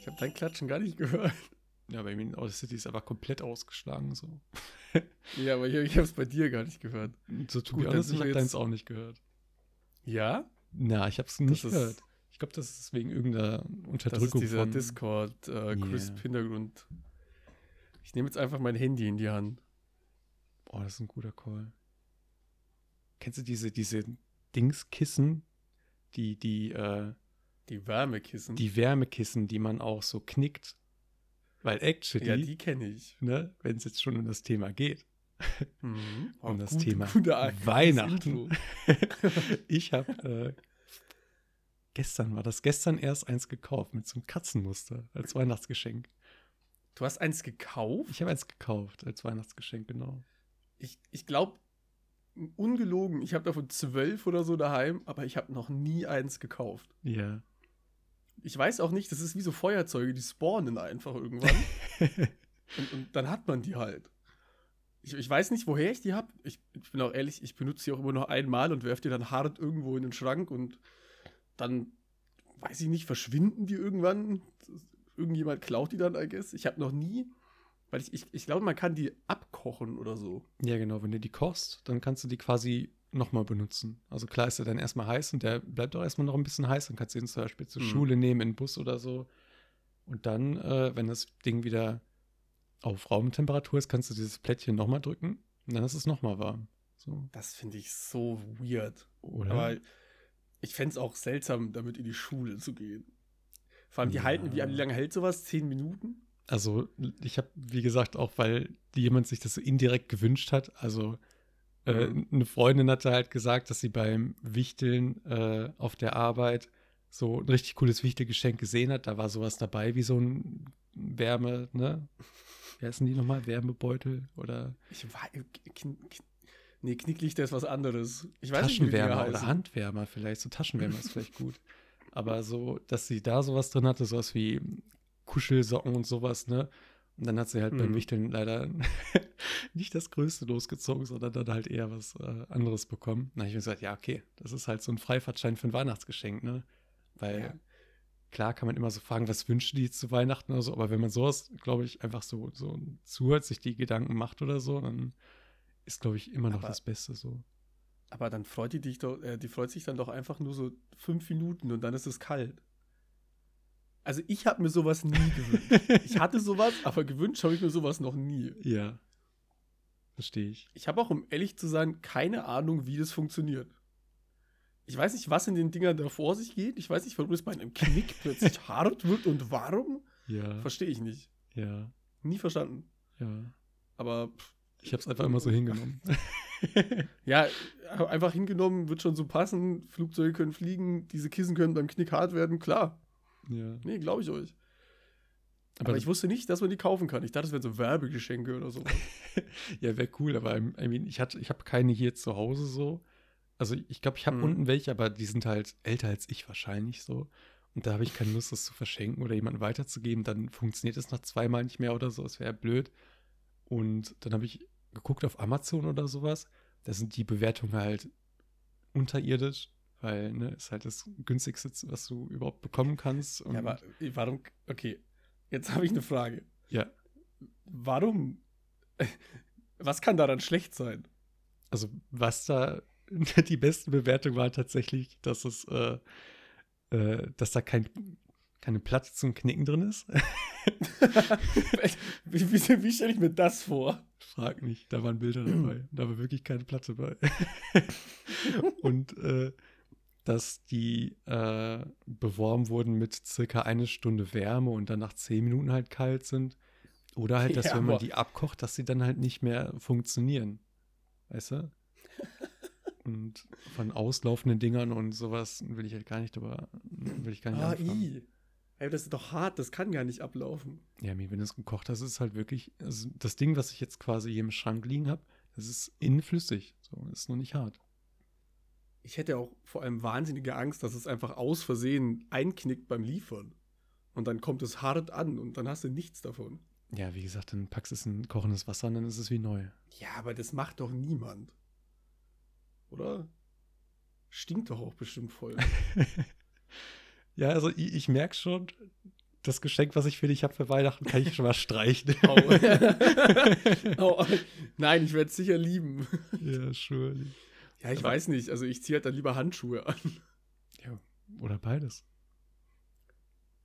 Ich habe dein Klatschen gar nicht gehört. Ja, bei mir in Audacity ist einfach komplett ausgeschlagen. So, Ja, aber ich, ich habe es bei dir gar nicht gehört. so dann honest, sind ich habe deins auch nicht gehört. Ja? Na, ich habe es nicht ist- gehört. Ich glaube, das ist wegen irgendeiner Das ist Unterdrückung dieser. Discord äh, crisp Yeah. Hintergrund. Ich nehme jetzt einfach mein Handy in die Hand. Oh, das ist ein guter Call. Kennst du diese, diese Dingskissen, die, die, äh, Die Wärmekissen. die Wärmekissen, die man auch so knickt? Weil actually, ja, die kenne ich. ne, wenn es jetzt schon um das Thema geht, Mhm. um das gut- Thema Weihnachten. Ich habe äh, gestern war das gestern erst eins gekauft mit so einem Katzenmuster als Weihnachtsgeschenk. Du hast eins gekauft? Ich habe eins gekauft als Weihnachtsgeschenk, genau. Ich, ich glaube, ungelogen, ich habe davon zwölf oder so daheim, aber ich habe noch nie eins gekauft. Ja. Ich weiß auch nicht, das ist wie so Feuerzeuge, die spawnen einfach irgendwann. und, und dann hat man die halt. Ich, ich weiß nicht, woher ich die habe. Ich, ich bin auch ehrlich, ich benutze die auch immer noch einmal und werfe die dann hart irgendwo in den Schrank und dann, weiß ich nicht, verschwinden die irgendwann. Irgendjemand klaut die dann, I guess. Ich habe noch nie, weil ich, ich, ich glaube, man kann die abkochen oder so. Ja, genau. Wenn du die kochst, dann kannst du die quasi nochmal benutzen. Also klar ist er dann erstmal heiß und der bleibt auch erstmal noch ein bisschen heiß. Dann kannst du ihn zum Beispiel zur Mhm. Schule nehmen, in den Bus oder so. Und dann, äh, wenn das Ding wieder auf Raumtemperatur ist, kannst du dieses Plättchen nochmal drücken und dann ist es nochmal warm. So, Das finde ich so weird. oder? Aber ich fände es auch seltsam, damit in die Schule zu gehen. Vor allem, die Ja. halten, wie wie lange hält sowas? Zehn Minuten? Also, ich habe, wie gesagt, auch weil jemand sich das so indirekt gewünscht hat. Also, äh, Mhm. eine Freundin hatte halt gesagt, dass sie beim Wichteln äh, auf der Arbeit so ein richtig cooles Wichtelgeschenk gesehen hat. Da war sowas dabei wie so ein Wärme, ne? Wie heißen die nochmal? Wärmebeutel oder Ich weiß. Kn nee, Knicklichter ist was anderes. Ich weiß nicht, wie Taschenwärmer Dinger oder. Handwärmer vielleicht. So Taschenwärmer ist vielleicht gut. Aber so, dass sie da sowas drin hatte, sowas wie Kuschelsocken und sowas, ne? Und dann hat sie halt beim Mhm. Wichteln leider nicht das Größte losgezogen, sondern dann halt eher was äh, anderes bekommen. Na, ich habe gesagt, ja, okay, das ist halt so ein Freifahrtschein für ein Weihnachtsgeschenk, ne? Weil Ja. klar kann man immer so fragen, was wünscht die zu Weihnachten oder so, aber wenn man sowas, glaube ich, einfach so, so zuhört, sich die Gedanken macht oder so, dann ist, glaube ich, immer noch Aber- das Beste so. Aber dann freut die dich doch, äh, die freut sich dann doch einfach nur so fünf Minuten und dann ist es kalt. Also ich habe mir sowas nie gewünscht. Ich hatte sowas, aber gewünscht habe ich mir sowas noch nie. Ja. Verstehe ich. Ich habe auch, um ehrlich zu sein, keine Ahnung, wie das funktioniert. Ich weiß nicht, was in den Dingern da vor sich geht. Ich weiß nicht, warum es bei einem Knick plötzlich hart wird und warum. Ja. Verstehe ich nicht. Ja. Nie verstanden. Ja. Aber pff, Ich habe es einfach immer so hingenommen. ja, einfach hingenommen, wird schon so passen. Flugzeuge können fliegen, diese Kissen können beim Knick hart werden, klar. Ja. Nee, glaube ich euch. Aber, Aber, ich wusste nicht, dass man die kaufen kann. Ich dachte, das wären so Werbegeschenke oder so. ja, wäre cool, aber I mean, ich, hatte- ich habe keine hier zu Hause so. Also ich glaube, ich habe Mhm. unten welche, aber die sind halt älter als ich wahrscheinlich so. Und da habe ich keine Lust, das zu verschenken oder jemandem weiterzugeben. Dann funktioniert es nach zweimal nicht mehr oder so. Das wäre blöd. Und dann habe ich geguckt auf Amazon oder sowas. Da sind die Bewertungen halt unterirdisch, weil ne, ist halt das günstigste, was du überhaupt bekommen kannst. Ja, aber warum? Okay, jetzt habe ich eine Frage. ja, Warum? Was kann daran schlecht sein? Also, was da die beste Bewertung war tatsächlich, dass es, äh, äh, dass da kein, keine Platte zum Knicken drin ist. wie wie, wie stelle ich mir das vor? Frag nicht, da waren Bilder dabei. Da war wirklich keine Platte bei. Und äh, dass die äh, beworben wurden mit circa eine Stunde Wärme und dann nach zehn Minuten halt kalt sind. Oder halt, dass Ja, wenn man aber- die abkocht, dass sie dann halt nicht mehr funktionieren. Weißt du? Und von auslaufenden Dingern und sowas will ich halt gar nicht drüber, will ich gar nicht Ah, anfangen. i. Ey, das ist doch hart, das kann gar nicht ablaufen. Ja, mir, wenn du es gekocht hast, ist es halt wirklich, also das Ding, was ich jetzt quasi hier im Schrank liegen habe, das ist innen flüssig. So, ist noch nicht hart. Ich hätte auch vor allem wahnsinnige Angst, dass es einfach aus Versehen einknickt beim Liefern. Und dann kommt es hart an und dann hast du nichts davon. Ja, wie gesagt, dann packst du es in kochendes Wasser und dann ist es wie neu. Ja, aber das macht doch niemand. oder? Stinkt doch auch bestimmt voll. ja, also ich, ich merke schon, das Geschenk, was ich für dich habe für Weihnachten, kann ich schon mal streichen. Oh. oh. Nein, ich werde es sicher lieben. Ja, surely. Ja, ich weiß nicht. Also ich ziehe halt dann lieber Handschuhe an. Ja, oder beides.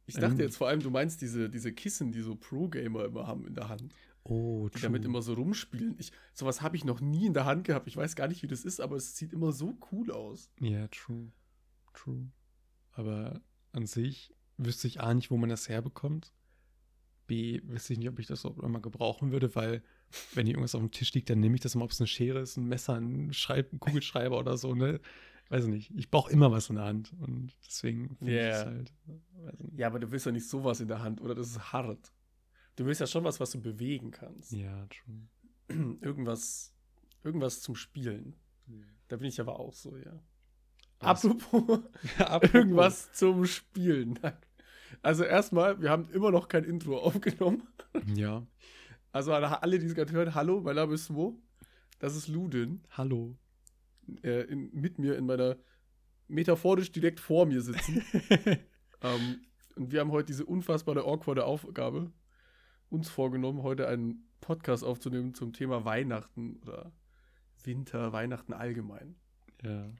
Ich dachte ähm, jetzt vor allem, du meinst diese, diese Kissen, die so Pro-Gamer immer haben in der Hand. Oh, die damit immer so rumspielen. Ich, sowas habe ich noch nie in der Hand gehabt. Ich weiß gar nicht, wie das ist, aber es sieht immer so cool aus. Ja, yeah, true. True. Aber an sich wüsste ich A nicht, wo man das herbekommt. B, wüsste ich nicht, ob ich das auch immer gebrauchen würde, weil wenn hier irgendwas auf dem Tisch liegt, dann nehme ich das mal, ob es eine Schere ist, ein Messer, ein, Schreib ein Kugelschreiber oder so, ne? Weiß nicht. Ich brauche immer was in der Hand und deswegen finde yeah. ich es halt. Ja, aber du willst ja nicht sowas in der Hand, oder? Das ist hart. Du willst ja schon was, was du bewegen kannst. Ja, true. irgendwas, irgendwas zum Spielen. Mhm. Da bin ich aber auch so, ja. Apropos, Apropos, irgendwas zum Spielen. Also erstmal, wir haben immer noch kein Intro aufgenommen. Ja. Also alle, die es gerade hören, hallo, mein Name ist Mo. Das ist Ludin. Hallo. Äh, in, mit mir in meiner metaphorisch direkt vor mir sitzen. ähm, und wir haben heute diese unfassbare awkwarde Aufgabe uns vorgenommen, heute einen Podcast aufzunehmen zum Thema Weihnachten oder Winter, Weihnachten allgemein. Ja.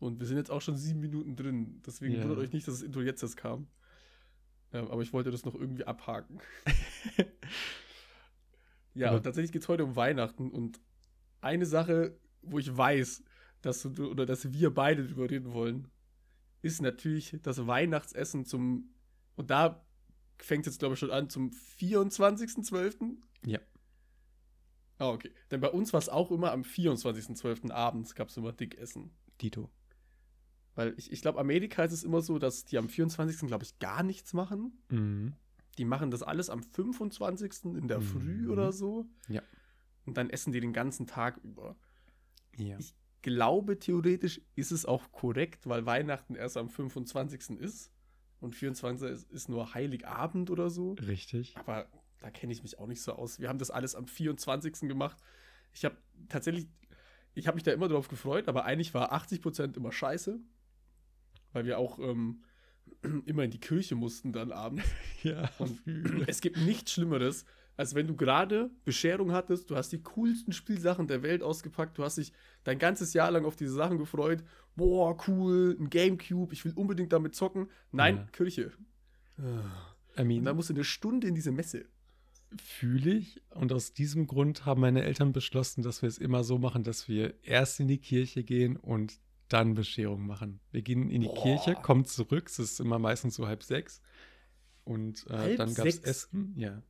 Und wir sind jetzt auch schon sieben Minuten drin. Deswegen ja. wundert euch nicht, dass das Intro jetzt erst kam. Ähm, aber ich wollte das noch irgendwie abhaken. ja, und tatsächlich geht es heute um Weihnachten. Und eine Sache, wo ich weiß, dass du oder dass wir beide drüber reden wollen, ist natürlich das Weihnachtsessen zum. Und da fängt es jetzt, glaube ich, schon an zum 24.12. Ja. Ah, okay. Denn bei uns war es auch immer am 24.12. abends gab es immer Dickessen. Dito. Weil ich, ich glaube, Amerika ist es immer so, dass die am 24. glaube ich gar nichts machen. Mhm. Die machen das alles am 25. in der mhm. Früh oder so. Ja. Und dann essen die den ganzen Tag über. Ja. Ich glaube, theoretisch ist es auch korrekt, weil Weihnachten erst am 25. ist. Und 24. ist, ist nur Heiligabend oder so. Richtig. Aber da kenne ich mich auch nicht so aus. Wir haben das alles am 24. gemacht. Ich habe tatsächlich, ich habe mich da immer drauf gefreut, aber eigentlich war 80% immer scheiße weil wir auch ähm, immer in die Kirche mussten dann abends. ja. Und es gibt nichts Schlimmeres, als wenn du gerade Bescherung hattest, du hast die coolsten Spielsachen der Welt ausgepackt, du hast dich dein ganzes Jahr lang auf diese Sachen gefreut. Boah, cool, ein Gamecube, ich will unbedingt damit zocken. Nein, ja. Kirche. I mean, und dann musst du eine Stunde in diese Messe. Fühle ich. Und aus diesem Grund haben meine Eltern beschlossen, dass wir es immer so machen, dass wir erst in die Kirche gehen und dann Bescherung machen. Wir gehen in die Boah. Kirche, kommen zurück, es ist immer meistens so halb sechs. Und äh, dann gab es Essen, ja.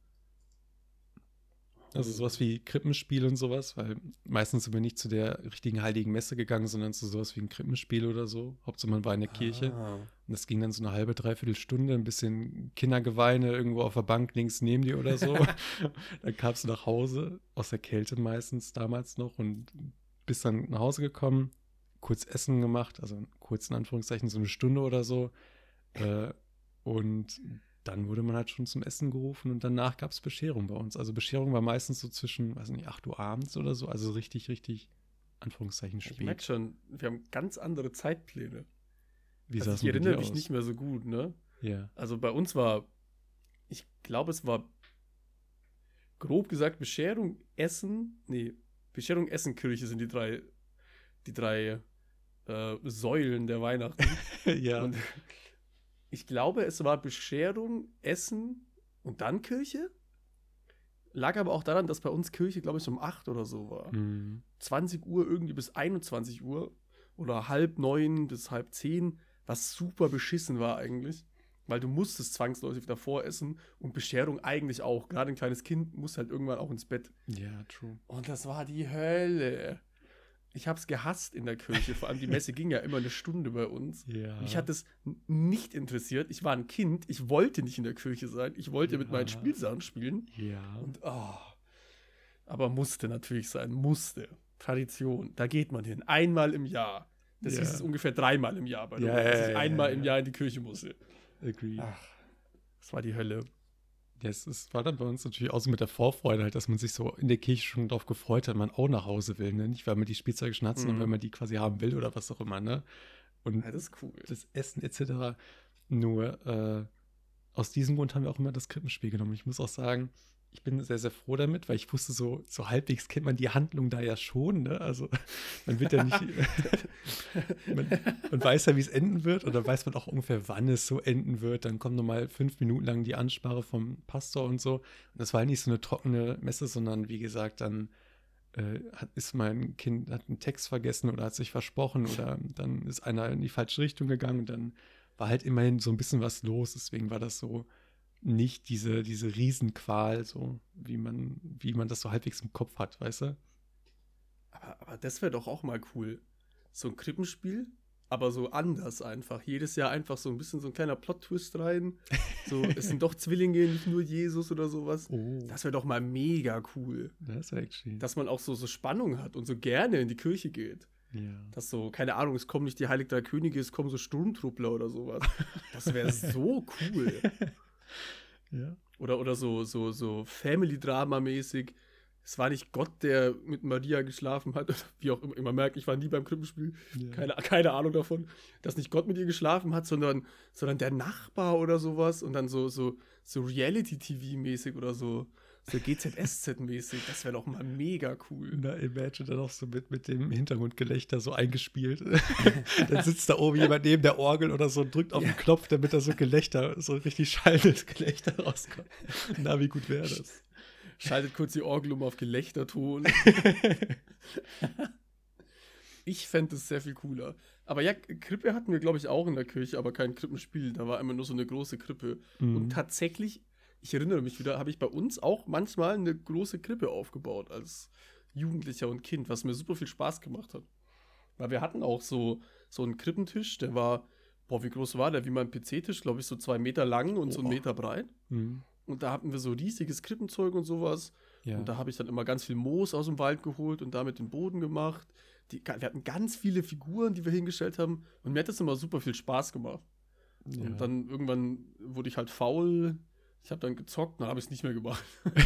Also sowas wie Krippenspiel und sowas, weil meistens sind wir nicht zu der richtigen heiligen Messe gegangen, sondern zu sowas wie ein Krippenspiel oder so. Hauptsache man war in der Kirche. Ah. Und das ging dann so eine halbe, dreiviertel Stunde, ein bisschen Kindergeweine irgendwo auf der Bank links neben dir oder so. dann kamst du nach Hause, aus der Kälte meistens damals noch und bist dann nach Hause gekommen, kurz Essen gemacht, also kurz in Anführungszeichen so eine Stunde oder so. Äh, und dann wurde man halt schon zum Essen gerufen und danach gab es Bescherung bei uns. Also Bescherung war meistens so zwischen, weiß nicht, 8 Uhr abends oder so, also richtig, richtig, Anführungszeichen spät. Ich merke schon, wir haben ganz andere Zeitpläne. Wie also ich erinnere mich aus? nicht mehr so gut, ne? Ja. Also bei uns war, ich glaube, es war grob gesagt Bescherung, Essen, nee, Bescherung, Essen, Kirche sind die drei, die drei äh, Säulen der Weihnachten. ja. Und ich glaube, es war Bescherung, Essen und dann Kirche. Lag aber auch daran, dass bei uns Kirche, glaube ich, um 8 oder so war. Mhm. 20 Uhr irgendwie bis 21 Uhr oder halb neun bis halb zehn, was super beschissen war eigentlich. Weil du musstest zwangsläufig davor essen und Bescherung eigentlich auch. Gerade ein kleines Kind muss halt irgendwann auch ins Bett. Ja, true. Und das war die Hölle ich habe es gehasst in der Kirche. Vor allem die Messe ging ja immer eine Stunde bei uns. Ja. Mich hat es nicht interessiert. Ich war ein Kind. Ich wollte nicht in der Kirche sein. Ich wollte ja. mit meinen Spielsachen spielen. Ja. Und oh, aber musste natürlich sein. Musste. Tradition. Da geht man hin. Einmal im Jahr. Das ja. ist ungefähr dreimal im Jahr bei ja, ja, dass ich einmal im Jahr in die Kirche musste. Agree. Ach, das war die Hölle. Es, es war dann bei uns natürlich auch so mit der Vorfreude, halt, dass man sich so in der Kirche schon darauf gefreut hat, man auch nach Hause will, ne? Nicht, weil man die Spielzeuge schon hat, sondern Mhm. weil man die quasi haben will oder was auch immer, ne? Und Ja, das ist cool. das Essen etc. Nur äh, aus diesem Grund haben wir auch immer das Krippenspiel genommen. Ich muss auch sagen, ich bin sehr, sehr froh damit, weil ich wusste, so, so halbwegs kennt man die Handlung da ja schon. Ne? Also man wird ja nicht, man, man weiß ja, wie es enden wird dann weiß man auch ungefähr, wann es so enden wird. Dann kommt nochmal fünf Minuten lang die Ansprache vom Pastor und so. Und das war nicht so eine trockene Messe, sondern wie gesagt, dann äh, hat, ist mein Kind, hat einen Text vergessen oder hat sich versprochen oder dann ist einer in die falsche Richtung gegangen und dann war halt immerhin so ein bisschen was los. Deswegen war das so nicht diese, diese Riesenqual, so wie man, wie man das so halbwegs im Kopf hat, weißt du? Aber, aber das wäre doch auch mal cool. So ein Krippenspiel, aber so anders einfach. Jedes Jahr einfach so ein bisschen so ein kleiner Plot-Twist rein. So, es sind doch Zwillinge, nicht nur Jesus oder sowas. Oh, Das wäre doch mal mega cool. das wäre actually. Dass man auch so, so Spannung hat und so gerne in die Kirche geht. ja. Dass so, keine Ahnung, es kommen nicht die Heilig Drei Könige, es kommen so Sturmtruppler oder sowas. Das wäre so cool. Ja. Oder, oder so, so, so Family-Drama-mäßig. Es war nicht Gott, der mit Maria geschlafen hat. Wie auch immer. Man merkt, ich war nie beim Krippenspiel. ja. Keine, keine Ahnung davon. Dass nicht Gott mit ihr geschlafen hat, sondern, sondern der Nachbar oder sowas. Und dann so, so, so Reality-TV-mäßig oder so. So GZSZ-mäßig. Das wäre doch mal mega cool. Na, Imagine dann auch so mit, mit dem Hintergrundgelächter so eingespielt. dann sitzt da oben jemand neben der Orgel oder so und drückt auf den Knopf, damit da so Gelächter, so richtig schallendes Gelächter rauskommt. Na, wie gut wäre das? Schaltet kurz die Orgel um auf Gelächterton. ich fände es sehr viel cooler. Aber ja, Krippe hatten wir, glaube ich, auch in der Kirche, aber kein Krippenspiel. Da war immer nur so eine große Krippe. Mhm. Und tatsächlich, ich erinnere mich wieder, habe ich bei uns auch manchmal eine große Krippe aufgebaut als Jugendlicher und Kind, was mir super viel Spaß gemacht hat. Weil wir hatten auch so, so einen Krippentisch, der war, boah, wie groß war der? Wie mein PC-Tisch, glaube ich, so zwei Meter lang und so einen. Meter breit. Mhm. Und da hatten wir so riesiges Krippenzeug und sowas. Ja. Und da habe ich dann immer ganz viel Moos aus dem Wald geholt und damit den Boden gemacht. Die, wir hatten ganz viele Figuren, die wir hingestellt haben. Und mir hat das immer super viel Spaß gemacht. ja. Und dann irgendwann wurde ich halt faul. Ich habe dann gezockt, dann habe ich es nicht mehr gemacht.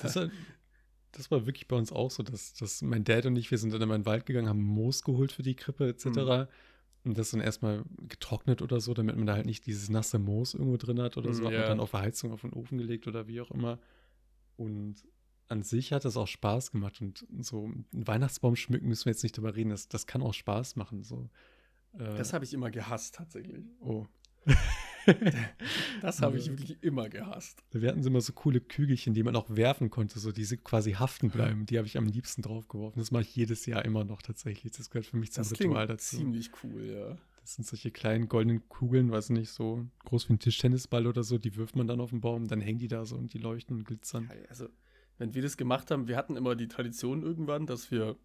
Das, war- das war wirklich bei uns auch so, dass, dass mein Dad und ich, wir sind dann immer in den Wald gegangen, haben Moos geholt für die Krippe etc. Mhm. Und das dann erstmal getrocknet oder so, damit man da halt nicht dieses nasse Moos irgendwo drin hat oder so. Mhm, Hat ja. man dann auf Heizung auf den Ofen gelegt oder wie auch immer. Und an sich hat das auch Spaß gemacht. Und so einen Weihnachtsbaum schmücken müssen wir jetzt nicht drüber reden. Das, das kann auch Spaß machen. So. Äh, Das habe ich immer gehasst, tatsächlich. oh. Das habe ich wirklich immer gehasst. Wir hatten immer so coole Kügelchen, die man auch werfen konnte, so diese quasi haften bleiben. Die habe ich am liebsten draufgeworfen. Das mache ich jedes Jahr immer noch tatsächlich. Das gehört für mich zum Das Ritual dazu. ziemlich cool, ja. Das sind solche kleinen goldenen Kugeln, weiß nicht, so groß wie ein Tischtennisball oder so. Die wirft man dann auf den Baum, dann hängen die da so und die leuchten und glitzern. Also, wenn wir das gemacht haben, wir hatten immer die Tradition irgendwann, dass wir,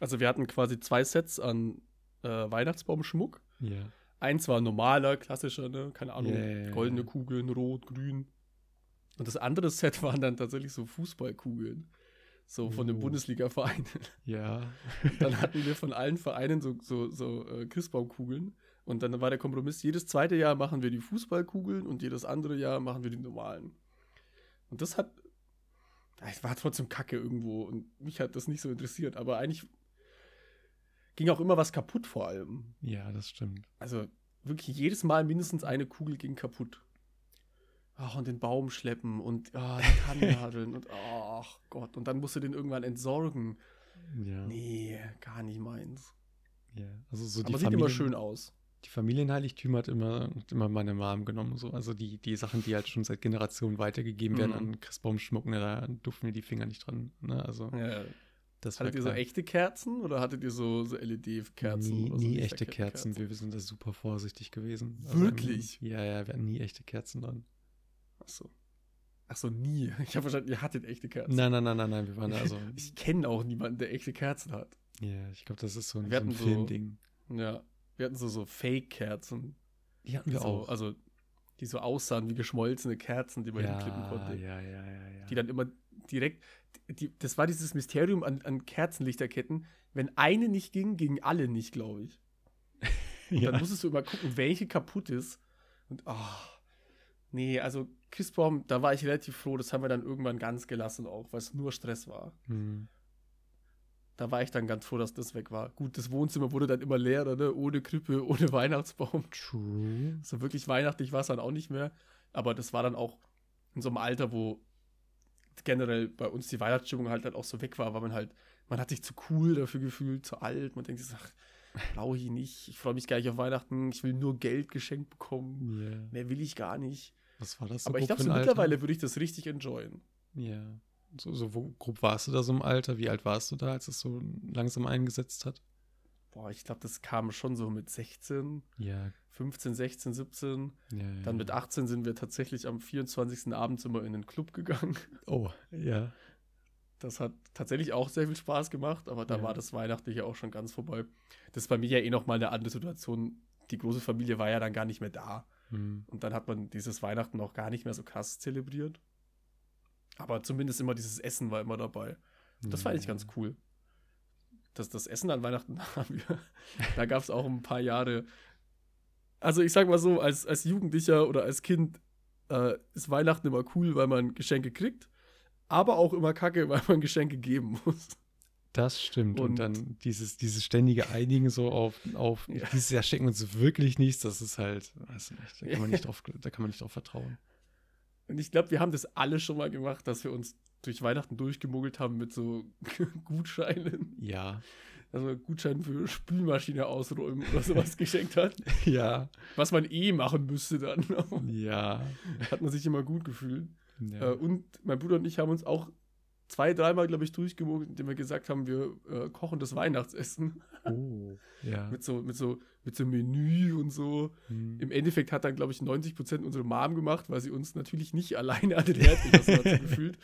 also wir hatten quasi zwei Sets an äh, Weihnachtsbaumschmuck. Ja. Eins war normaler, klassischer, ne? keine Ahnung, ja, goldene. Kugeln, rot, grün. Und das andere Set waren dann tatsächlich so Fußballkugeln. So von den Oh. Bundesliga-Vereinen. Ja. Dann hatten wir von allen Vereinen so, so, so äh, Christbaumkugeln. Und dann war der Kompromiss, jedes zweite Jahr machen wir die Fußballkugeln und jedes andere Jahr machen wir die normalen. Und das hat, es war trotzdem Kacke irgendwo und mich hat das nicht so interessiert. Aber eigentlich ging auch immer was kaputt vor allem. ja, das stimmt. Also wirklich jedes Mal mindestens eine Kugel ging kaputt. Ach, und den Baum schleppen und ah, die Tannennadeln und ach Gott. Und dann musst du den irgendwann entsorgen. Ja. Nee, gar nicht meins. ja. Also so die Aber sieht Familien, immer schön aus. Die Familienheiligtümer hat immer, hat immer meine Mom genommen. So. Also die, die Sachen, die halt schon seit Generationen weitergegeben werden Mhm. an Christbaumschmuck, ne, da durften wir die Finger nicht dran. Ne? Also Ja. Das Hattet ihr so echte Kerzen oder hattet ihr so, so LED-Kerzen? Nie, so nie echte Lichterketten- Kerzen. Wir, sind da super vorsichtig gewesen. Wirklich? ähm, ja, ja, wir hatten nie echte Kerzen dran. Ach so. Ach so, nie. Ich habe verstanden, ihr hattet echte Kerzen. Nein, nein, nein, nein, nein, wir waren also. Ich kenne auch niemanden, der echte Kerzen hat. ja, ich glaube, das ist so ein, Wir so ein hatten so- Filmding. Ja. Wir hatten so, so Fake-Kerzen. Die hatten wir so, auch. Also, die so aussahen wie geschmolzene Kerzen, die man ja, hinklippen konnte. ja, ja, ja, ja. Die dann immer direkt. Die, das war dieses Mysterium an, an Kerzenlichterketten. Wenn eine nicht ging, gingen alle nicht, glaube ich. Und ja. dann musstest du immer gucken, welche kaputt ist. Und ah, Nee, also Christbaum, da war ich relativ froh, das haben wir dann irgendwann ganz gelassen auch, weil es nur Stress war. Hm. Da war ich dann ganz froh, dass das weg war. Gut, das Wohnzimmer wurde dann immer leerer, ne? Ohne Krippe, ohne Weihnachtsbaum. True. So wirklich weihnachtlich war es dann auch nicht mehr. Aber das war dann auch in so einem Alter, wo generell bei uns die Weihnachtsstimmung halt, halt auch so weg war, weil man halt, man hat sich zu cool dafür gefühlt, zu alt. Man denkt sich, ach, brauche ich nicht. Ich freue mich gar nicht auf Weihnachten. Ich will nur Geld geschenkt bekommen. Yeah. Mehr will ich gar nicht. Was war das so Aber ich glaube, so mittlerweile würde ich das richtig enjoyen. Ja. So, so wo grob warst du da so im Alter? Wie alt warst du da, als es so langsam eingesetzt hat? Boah, ich glaube, das kam schon so mit 16, Ja. 15, 16, 17. ja, ja. Dann mit 18 sind wir tatsächlich am 24. Abend immer in den Club gegangen. Oh, ja. Das hat tatsächlich auch sehr viel Spaß gemacht, aber da Ja. war das Weihnachtliche auch schon ganz vorbei. Das ist bei mir ja eh noch mal eine andere Situation. Die große Familie war ja dann gar nicht mehr da. Hm. Und dann hat man dieses Weihnachten auch gar nicht mehr so krass zelebriert. Aber zumindest immer dieses Essen war immer dabei. Das war eigentlich ganz cool. Das, das Essen an Weihnachten haben wir. Da gab es auch ein paar Jahre. Also ich sag mal so, als, als Jugendlicher oder als Kind äh, ist Weihnachten immer cool, weil man Geschenke kriegt, aber auch immer kacke, weil man Geschenke geben muss. Das stimmt. Und, Und- dann dieses, dieses ständige Einigen so auf, auf Ja. dieses Jahr schenken uns wirklich nichts, das ist halt, weiß nicht, da kann man nicht drauf, da kann man nicht drauf vertrauen. Und ich glaube, wir haben das alle schon mal gemacht, dass wir uns durch Weihnachten durchgemogelt haben mit so Gutscheinen. Ja. Also Gutschein für Spülmaschine ausräumen oder sowas geschenkt hat. Ja. Was man eh machen müsste dann. Ja. Hat man sich immer gut gefühlt. ja. Äh, und mein Bruder und ich haben uns auch zwei, dreimal, glaube ich, durchgemogelt, indem wir gesagt haben, wir äh, kochen das Weihnachtsessen. oh. Ja. mit, so, mit, so, mit so Menü und so. Hm. Im Endeffekt hat dann, glaube ich, 90% unsere Mom gemacht, weil sie uns natürlich nicht alleine an den Herd gelassen hat, so gefühlt.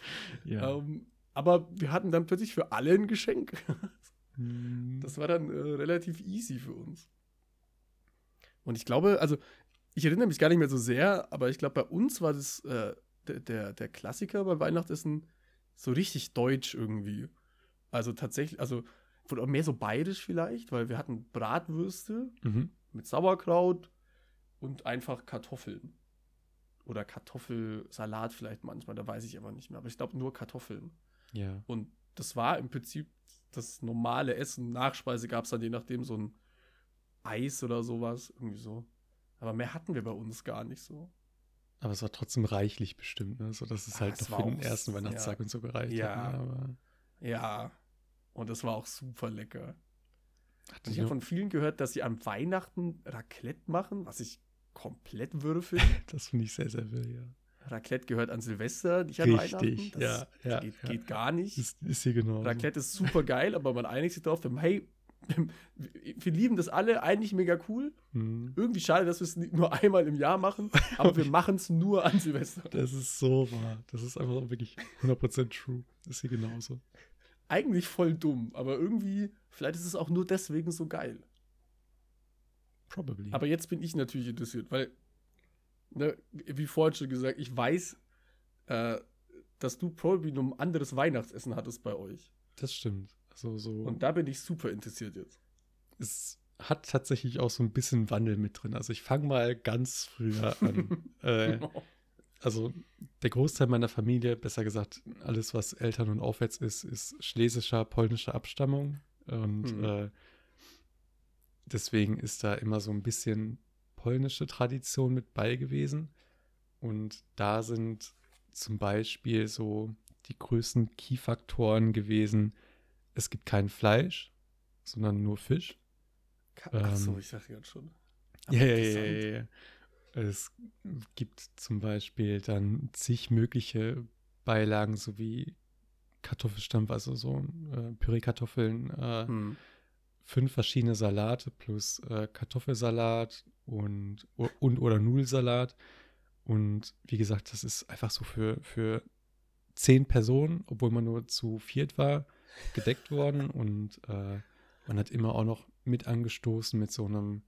ja. Ähm, aber wir hatten dann plötzlich für alle ein Geschenk. Hm. Das war dann äh, relativ easy für uns. Und ich glaube, also ich erinnere mich gar nicht mehr so sehr, aber ich glaube, bei uns war das äh, der, der, der Klassiker beim Weihnachtsessen so richtig deutsch irgendwie. Also tatsächlich, also oder mehr so bayerisch vielleicht, weil wir hatten Bratwürste Mhm. mit Sauerkraut und einfach Kartoffeln. Oder Kartoffelsalat vielleicht manchmal, da weiß ich aber nicht mehr. Aber ich glaube nur Kartoffeln. Ja. Und das war im Prinzip das normale Essen. Nachspeise gab es dann je nachdem so ein Eis oder sowas. Irgendwie so. Aber mehr hatten wir bei uns gar nicht so. Aber es war trotzdem reichlich bestimmt, ne? So dass es Ah, halt es noch für den ersten Weihnachtstag ja. und so gereicht Ja. hat. Ne? Ja. Und das war auch super lecker. hat ich habe von vielen gehört, dass sie an Weihnachten Raclette machen, was ich komplett finde. das finde ich sehr, sehr will, ja. Raclette gehört an Silvester, nicht an Richtig, Weihnachten. Das ja, ja, geht, ja. geht gar nicht. Ist, ist hier genau. Raclette ist super geil, aber man einigt sich darauf, hey, wir lieben das alle, eigentlich mega cool. Hm. Irgendwie schade, dass wir es nur einmal im Jahr machen, aber wir machen es nur an Silvester. Das ist so wahr. Das ist einfach wirklich 100% true. Ist hier genauso. Eigentlich voll dumm, aber irgendwie, vielleicht ist es auch nur deswegen so geil. Probably. Aber jetzt bin ich natürlich interessiert, weil, ne, wie vorhin schon gesagt, ich weiß, äh, dass du probably nur ein anderes Weihnachtsessen hattest bei euch. das stimmt. Also so. Und da bin ich super interessiert jetzt. es hat tatsächlich auch so ein bisschen Wandel mit drin. Also ich fange mal ganz früher an. äh, also der Großteil meiner Familie, besser gesagt, alles, was Eltern und aufwärts ist, ist schlesischer, polnischer Abstammung. Und Mhm. äh, deswegen ist da immer so ein bisschen polnische Tradition mit bei gewesen. Und da sind zum Beispiel so die größten Key-Faktoren gewesen. Es gibt kein Fleisch, sondern nur Fisch. Achso, Ähm, ich sag jetzt schon. Ja, ja, ja. Es gibt zum Beispiel dann zig mögliche Beilagen, sowie Kartoffelstampf, also so äh, Püreekartoffeln, äh, Hm. fünf verschiedene Salate plus äh, Kartoffelsalat und, und oder Nudelsalat. Und wie gesagt, das ist einfach so für, für zehn Personen, obwohl man nur zu viert war, gedeckt worden. Und äh, man hat immer auch noch mit angestoßen mit so einem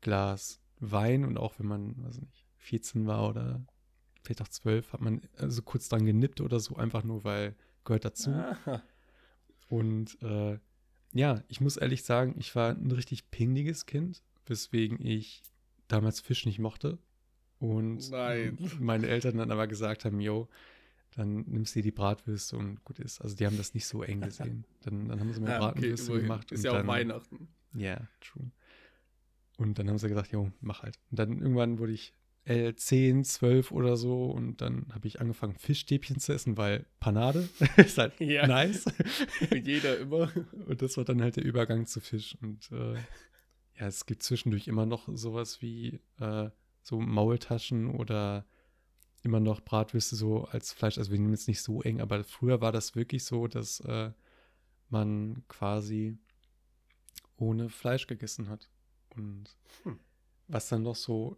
Glas Wein. Und auch wenn man, weiß nicht, 14 war oder vielleicht auch 12, hat man also kurz dran genippt oder so, einfach nur, weil gehört dazu. Ah, Und äh, ja, ich muss ehrlich sagen, ich war ein richtig pingeliges Kind, weswegen ich damals Fisch nicht mochte. Und Nein. meine Eltern dann aber gesagt haben, yo, dann nimmst du dir die Bratwürste und gut ist. Also die haben das nicht so eng gesehen. Dann, dann haben sie mir Ja, okay, Bratwürste immerhin. gemacht. Ist ja auch dann, Weihnachten. Ja, true. Und dann haben sie gesagt, jo, mach halt. Und dann irgendwann wurde ich äh, 10, 12 oder so und dann habe ich angefangen, Fischstäbchen zu essen, weil Panade ist halt Ja. nice. Jeder immer. Und das war dann halt der Übergang zu Fisch. Und äh, ja, es gibt zwischendurch immer noch sowas wie äh, so Maultaschen oder immer noch Bratwürste so als Fleisch. Also wir nehmen jetzt nicht so eng, aber früher war das wirklich so, dass äh, man quasi ohne Fleisch gegessen hat. Und Hm. was dann noch so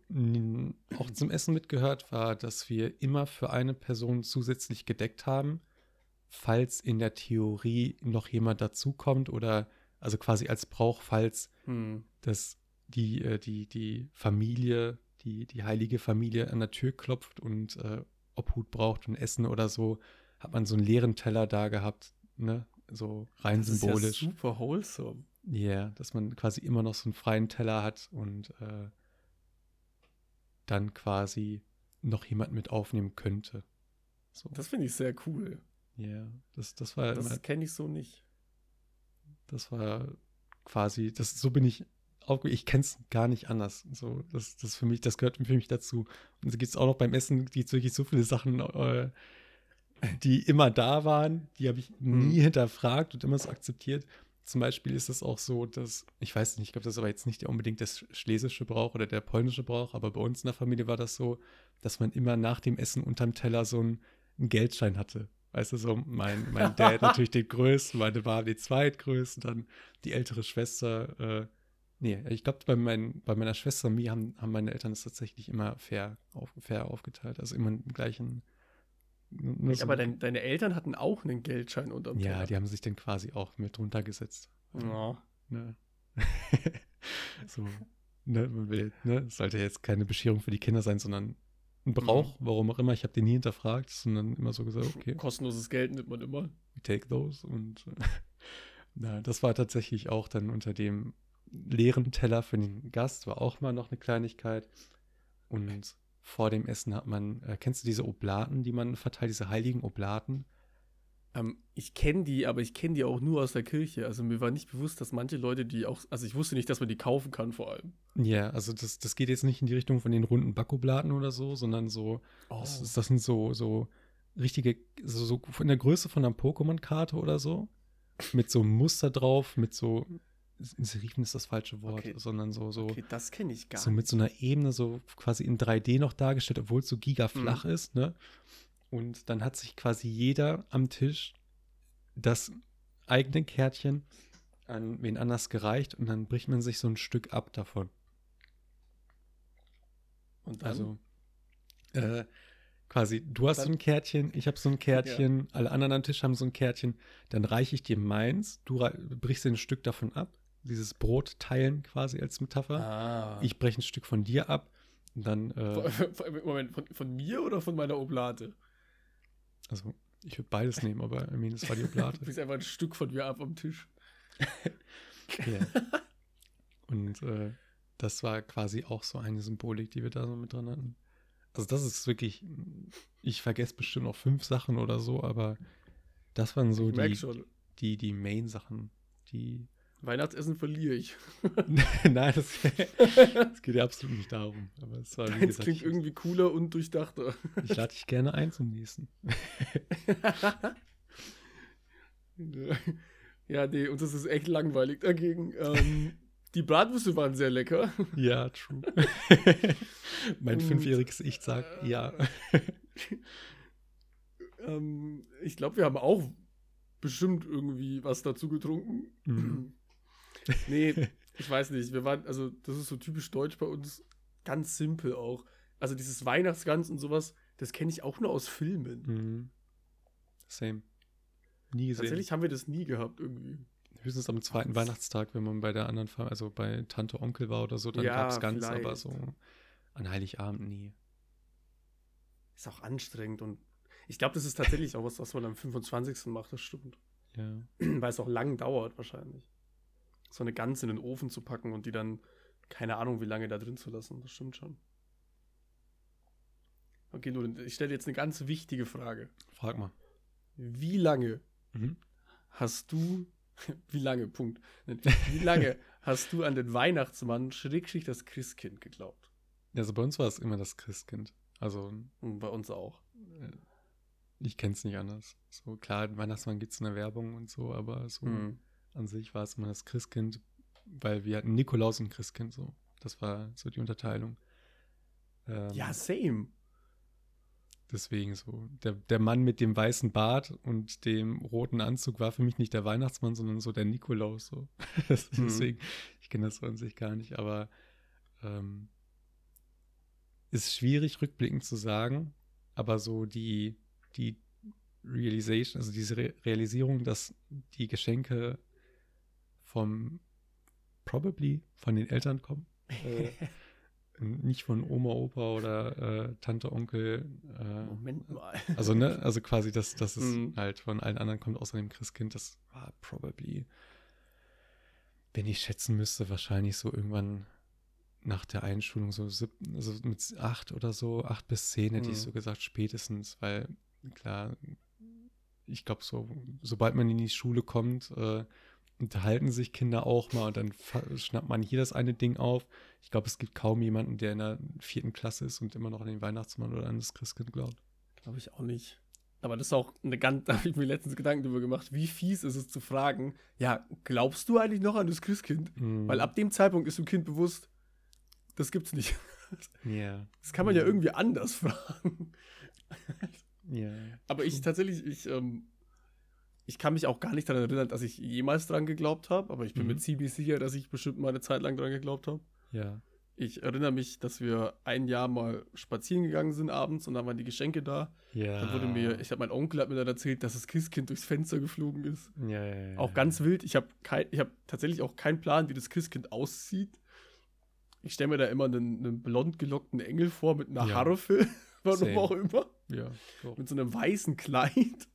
auch zum Essen mitgehört, war, dass wir immer für eine Person zusätzlich gedeckt haben, falls in der Theorie noch jemand dazukommt oder also quasi als Brauch, falls Hm. dass die, äh, die, die Familie, die, die heilige Familie an der Tür klopft und äh, Obhut braucht und Essen oder so, hat man so einen leeren Teller da gehabt, ne? So rein Das ist ja symbolisch. super wholesome. Ja, dass man quasi immer noch so einen freien Teller hat und äh, dann quasi noch jemand mit aufnehmen könnte. So. Das finde ich sehr cool. ja, das, das war Das kenne ich so nicht. das war quasi, das so bin ich aufge ich kenne es gar nicht anders. So, das, das für mich, das gehört für mich dazu. Und es gibt auch noch beim Essen, gibt es wirklich so viele Sachen, äh, die immer da waren, die habe ich nie Mhm. hinterfragt und immer so akzeptiert. Zum Beispiel ist es auch so, dass, ich weiß nicht, ich glaube, das ist aber jetzt nicht unbedingt das schlesische Brauch oder der polnische Brauch, aber bei uns in der Familie war das so, dass man immer nach dem Essen unterm Teller so einen, einen Geldschein hatte. Weißt du, so mein, mein Dad natürlich den größten, meine Mom den zweitgrößten, dann die ältere Schwester. Äh, nee, ich glaube, bei, mein, bei meiner Schwester und mir haben, haben meine Eltern das tatsächlich immer fair, auf, fair aufgeteilt. Also immer im gleichen. nur so- Aber dein, deine Eltern hatten auch einen Geldschein unterm ja, Teller. die haben sich dann quasi auch mit runtergesetzt. Ja. Ne? so, ne, man will, ne, es sollte jetzt keine Bescherung für die Kinder sein, sondern ein Brauch, warum auch immer. Ich habe den nie hinterfragt, sondern immer so gesagt, okay, Kostenloses Geld nimmt man immer. we take those. Und na, das war tatsächlich auch dann unter dem leeren Teller für den Gast, war auch mal noch eine Kleinigkeit. Und vor dem Essen hat man, äh, kennst du diese Oblaten, die man verteilt, diese heiligen Oblaten? Ähm, ich kenne die, aber ich kenne die auch nur aus der Kirche. Also mir war nicht bewusst, dass manche Leute die auch, also ich wusste nicht, dass man die kaufen kann vor allem. Ja, also das, das geht jetzt nicht in die Richtung von den runden Backoblaten oder so, sondern so, Oh. das, das sind so, so richtige, so, so von der Größe von einer Pokémon-Karte oder so, mit so einem Muster drauf, mit so, Serifen ist das falsche Wort, Okay. sondern so, so, Okay, das kenne ich gar so mit so einer Ebene, so quasi in 3D noch dargestellt, obwohl es so gigaflach Mhm. ist, ne? Und dann hat sich quasi jeder am Tisch das eigene Kärtchen an wen anders gereicht und dann bricht man sich so ein Stück ab davon. Und dann, Also äh, quasi, du hast Dann- so ein Kärtchen, ich habe so ein Kärtchen, alle anderen am Tisch haben so ein Kärtchen, dann reiche ich dir meins, du brichst dir ein Stück davon ab, dieses Brot teilen quasi als Metapher. ah. Ich breche ein Stück von dir ab und dann, äh, Moment, von, von mir oder von meiner Oblate? also ich würde beides nehmen, aber I mean, das war die Du Oblate. bist einfach ein Stück von mir ab am Tisch. Ja. Und äh, das war quasi auch so eine Symbolik, die wir da so mit dran hatten. Also das ist wirklich, ich vergesse bestimmt noch fünf Sachen oder so, aber das waren so die, die, die Main-Sachen, die. Weihnachtsessen verliere ich. Nein, das, das geht ja absolut nicht darum. Aber es war, Deins gesagt, klingt irgendwie cooler und durchdachter. ich lade dich gerne ein zum nächsten. ja, nee, uns ist es echt langweilig dagegen. Ähm, die Bratwürste waren sehr lecker. Ja, true. mein Und, fünfjähriges Ich sagt äh, ja. Ähm, ich glaube, wir haben auch bestimmt irgendwie was dazu getrunken. Mhm. Nee, ich weiß nicht. Wir waren, also, das ist so typisch deutsch bei uns. Ganz simpel auch. Also, dieses Weihnachtsgans und sowas, das kenne ich auch nur aus Filmen. Mhm. Same. Nie gesehen. Tatsächlich haben wir das nie gehabt irgendwie. Höchstens am zweiten Weihnachtstag, wenn man bei der anderen Familie, also bei Tante Onkel war oder so, dann Ja, gab es ganz, aber so an Heiligabend nie. Ist auch anstrengend und ich glaube, das ist tatsächlich auch was, was man am 25. macht, das stimmt. Ja. Weil es auch lang dauert wahrscheinlich. So eine Gans in den Ofen zu packen und die dann, keine Ahnung, wie lange da drin zu lassen. Das stimmt schon. Okay, Lorenz, ich stelle jetzt eine ganz wichtige Frage. Frag mal. Wie lange Mhm. hast du, wie lange, Punkt, wie lange hast du an den Weihnachtsmann, Schrägstrich das Christkind geglaubt? Also bei uns war es immer das Christkind. Also Und bei uns auch. äh, ich kenne es nicht anders. So klar, Weihnachtsmann gibt es in der Werbung und so, aber so Hm. An sich war es immer das Christkind, weil wir hatten Nikolaus und Christkind so. Das war so die Unterteilung. Ähm, Ja, same. Deswegen so. Der, der Mann mit dem weißen Bart und dem roten Anzug war für mich nicht der Weihnachtsmann, sondern so der Nikolaus. So. Mhm. Deswegen, ich kenne das so an sich gar nicht, aber ähm, ist schwierig rückblickend zu sagen, aber so die, die Realization, also diese Re Realisierung, dass die Geschenke vom probably von den Eltern kommen. Äh, nicht von Oma, Opa oder äh, Tante, Onkel. Äh, Moment mal. also, ne, also quasi, dass, dass es Mhm. halt von allen anderen kommt, außer dem Christkind. Das war probably, wenn ich schätzen müsste, wahrscheinlich so irgendwann nach der Einschulung, so sieb, also mit acht oder so, acht bis zehn hätte ich Mhm. so gesagt, spätestens, weil klar, ich glaube, so, sobald man in die Schule kommt, äh, unterhalten sich Kinder auch mal und dann schnappt man hier das eine Ding auf. Ich glaube, es gibt kaum jemanden, der in der vierten Klasse ist und immer noch an den Weihnachtsmann oder an das Christkind glaubt. Glaube ich auch nicht. Aber das ist auch eine ganz, da habe ich mir letztens Gedanken darüber gemacht, wie fies ist es zu fragen, ja, glaubst du eigentlich noch an das Christkind? Mhm. Weil ab dem Zeitpunkt ist dem Kind bewusst, das gibt's nicht. Ja. Das kann man ja Mhm. irgendwie anders fragen. Ja. Aber ich tatsächlich, ich, ähm, ich kann mich auch gar nicht daran erinnern, dass ich jemals dran geglaubt habe, aber ich bin Mhm. mir ziemlich sicher, dass ich bestimmt mal eine Zeit lang dran geglaubt habe. Ja. Ich erinnere mich, dass wir ein Jahr mal spazieren gegangen sind abends und dann waren die Geschenke da. Ja. Dann wurde mir, ich habe mein Onkel hat mir dann erzählt, dass das Christkind durchs Fenster geflogen ist. ja, ja, ja, Auch ganz wild. Ich habe ich habe tatsächlich auch keinen Plan, wie das Christkind aussieht. Ich stelle mir da immer einen, einen blond gelockten Engel vor mit einer Ja. Harfe, warum Same. auch immer, Ja. Doch. mit so einem weißen Kleid.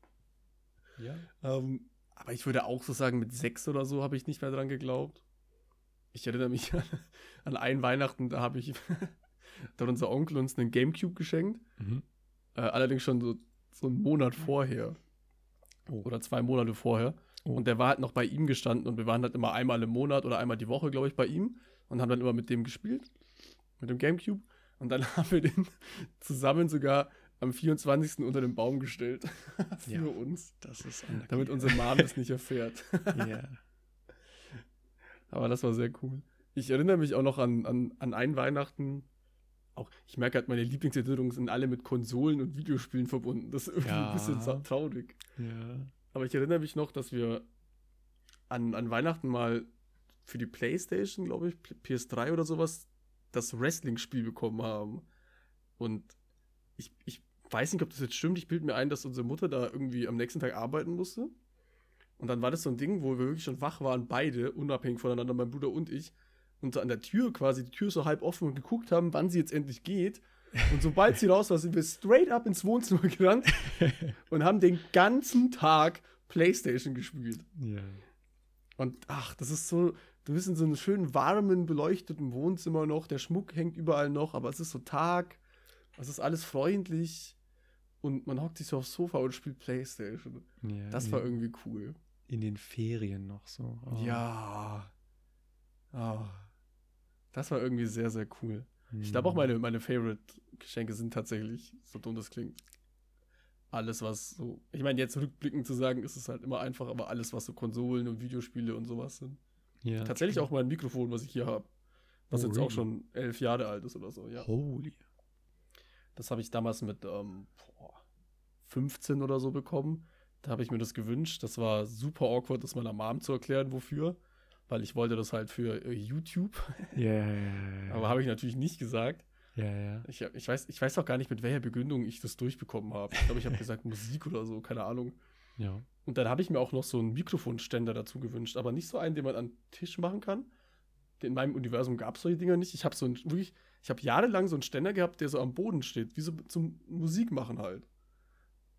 Ja. Ähm, aber ich würde auch so sagen, mit sechs oder so habe ich nicht mehr dran geglaubt. Ich erinnere mich an, an einen Weihnachten, da habe ich, da hat unser Onkel uns einen Gamecube geschenkt. Mhm. Äh, allerdings schon so, so einen Monat vorher. Oh. Oder zwei Monate vorher. Oh. Und der war halt noch bei ihm gestanden und wir waren halt immer einmal im Monat oder einmal die Woche, glaube ich, bei ihm und haben dann immer mit dem gespielt. Mit dem Gamecube. Und dann haben wir den zusammen sogar am 24. unter den Baum gestellt. für Ja. uns. Das ist. Damit unsere Mom das nicht erfährt. Ja. Aber das war sehr cool. Ich erinnere mich auch noch an, an, an einen Weihnachten. Auch, ich merke halt, meine Lieblingserinnerungen sind alle mit Konsolen und Videospielen verbunden. Das ist irgendwie Ja. ein bisschen traurig. Ja. Aber ich erinnere mich noch, dass wir an, an Weihnachten mal für die Playstation, glaube ich, P- PS3 oder sowas, das Wrestling-Spiel bekommen haben. Und ich, ich weiß nicht, ob das jetzt stimmt. Ich bilde mir ein, dass unsere Mutter da irgendwie am nächsten Tag arbeiten musste. Und dann war das so ein Ding, wo wir wirklich schon wach waren, beide, unabhängig voneinander, mein Bruder und ich. Und so an der Tür quasi, die Tür so halb offen und geguckt haben, wann sie jetzt endlich geht. Und sobald sie raus war, sind wir straight up ins Wohnzimmer gerannt und haben den ganzen Tag Playstation gespielt. Ja. Und ach, das ist so, du bist in so einem schönen, warmen, beleuchteten Wohnzimmer noch, der Schmuck hängt überall noch, aber es ist so Tag, es ist alles freundlich und man hockt sich so aufs Sofa und spielt Playstation. ja. Das war irgendwie cool. In den Ferien noch so. Oh. Ja. Ah. Das war irgendwie sehr, sehr cool. Ich Mhm. glaube auch meine, meine Favorite-Geschenke sind tatsächlich, so dumm das klingt, alles, was so, ich meine, jetzt rückblickend zu sagen, ist es halt immer einfach, aber alles, was so Konsolen und Videospiele und sowas sind. Ja, Tatsächlich auch mein Mikrofon, was ich hier habe. Was Oh, jetzt auch really? schon elf Jahre alt ist oder so, ja. Holy. Das habe ich damals mit ähm, boah, 15 oder so bekommen. Da habe ich mir das gewünscht. Das war super awkward, das meiner Mom zu erklären, wofür. Weil ich wollte das halt für äh, YouTube. Ja, ja, ja, ja. Aber habe ich natürlich nicht gesagt. ja, ja. Ich, ich, weiß, ich weiß auch gar nicht, mit welcher Begründung ich das durchbekommen habe. Ich glaube, ich habe gesagt Musik oder so, keine Ahnung. Ja. Und dann habe ich mir auch noch so einen Mikrofonständer dazu gewünscht, aber nicht so einen, den man an den Tisch machen kann. In meinem Universum gab es solche Dinger nicht. Ich habe so einen, wirklich, ich habe jahrelang so einen Ständer gehabt, der so am Boden steht, wie so zum Musik machen halt.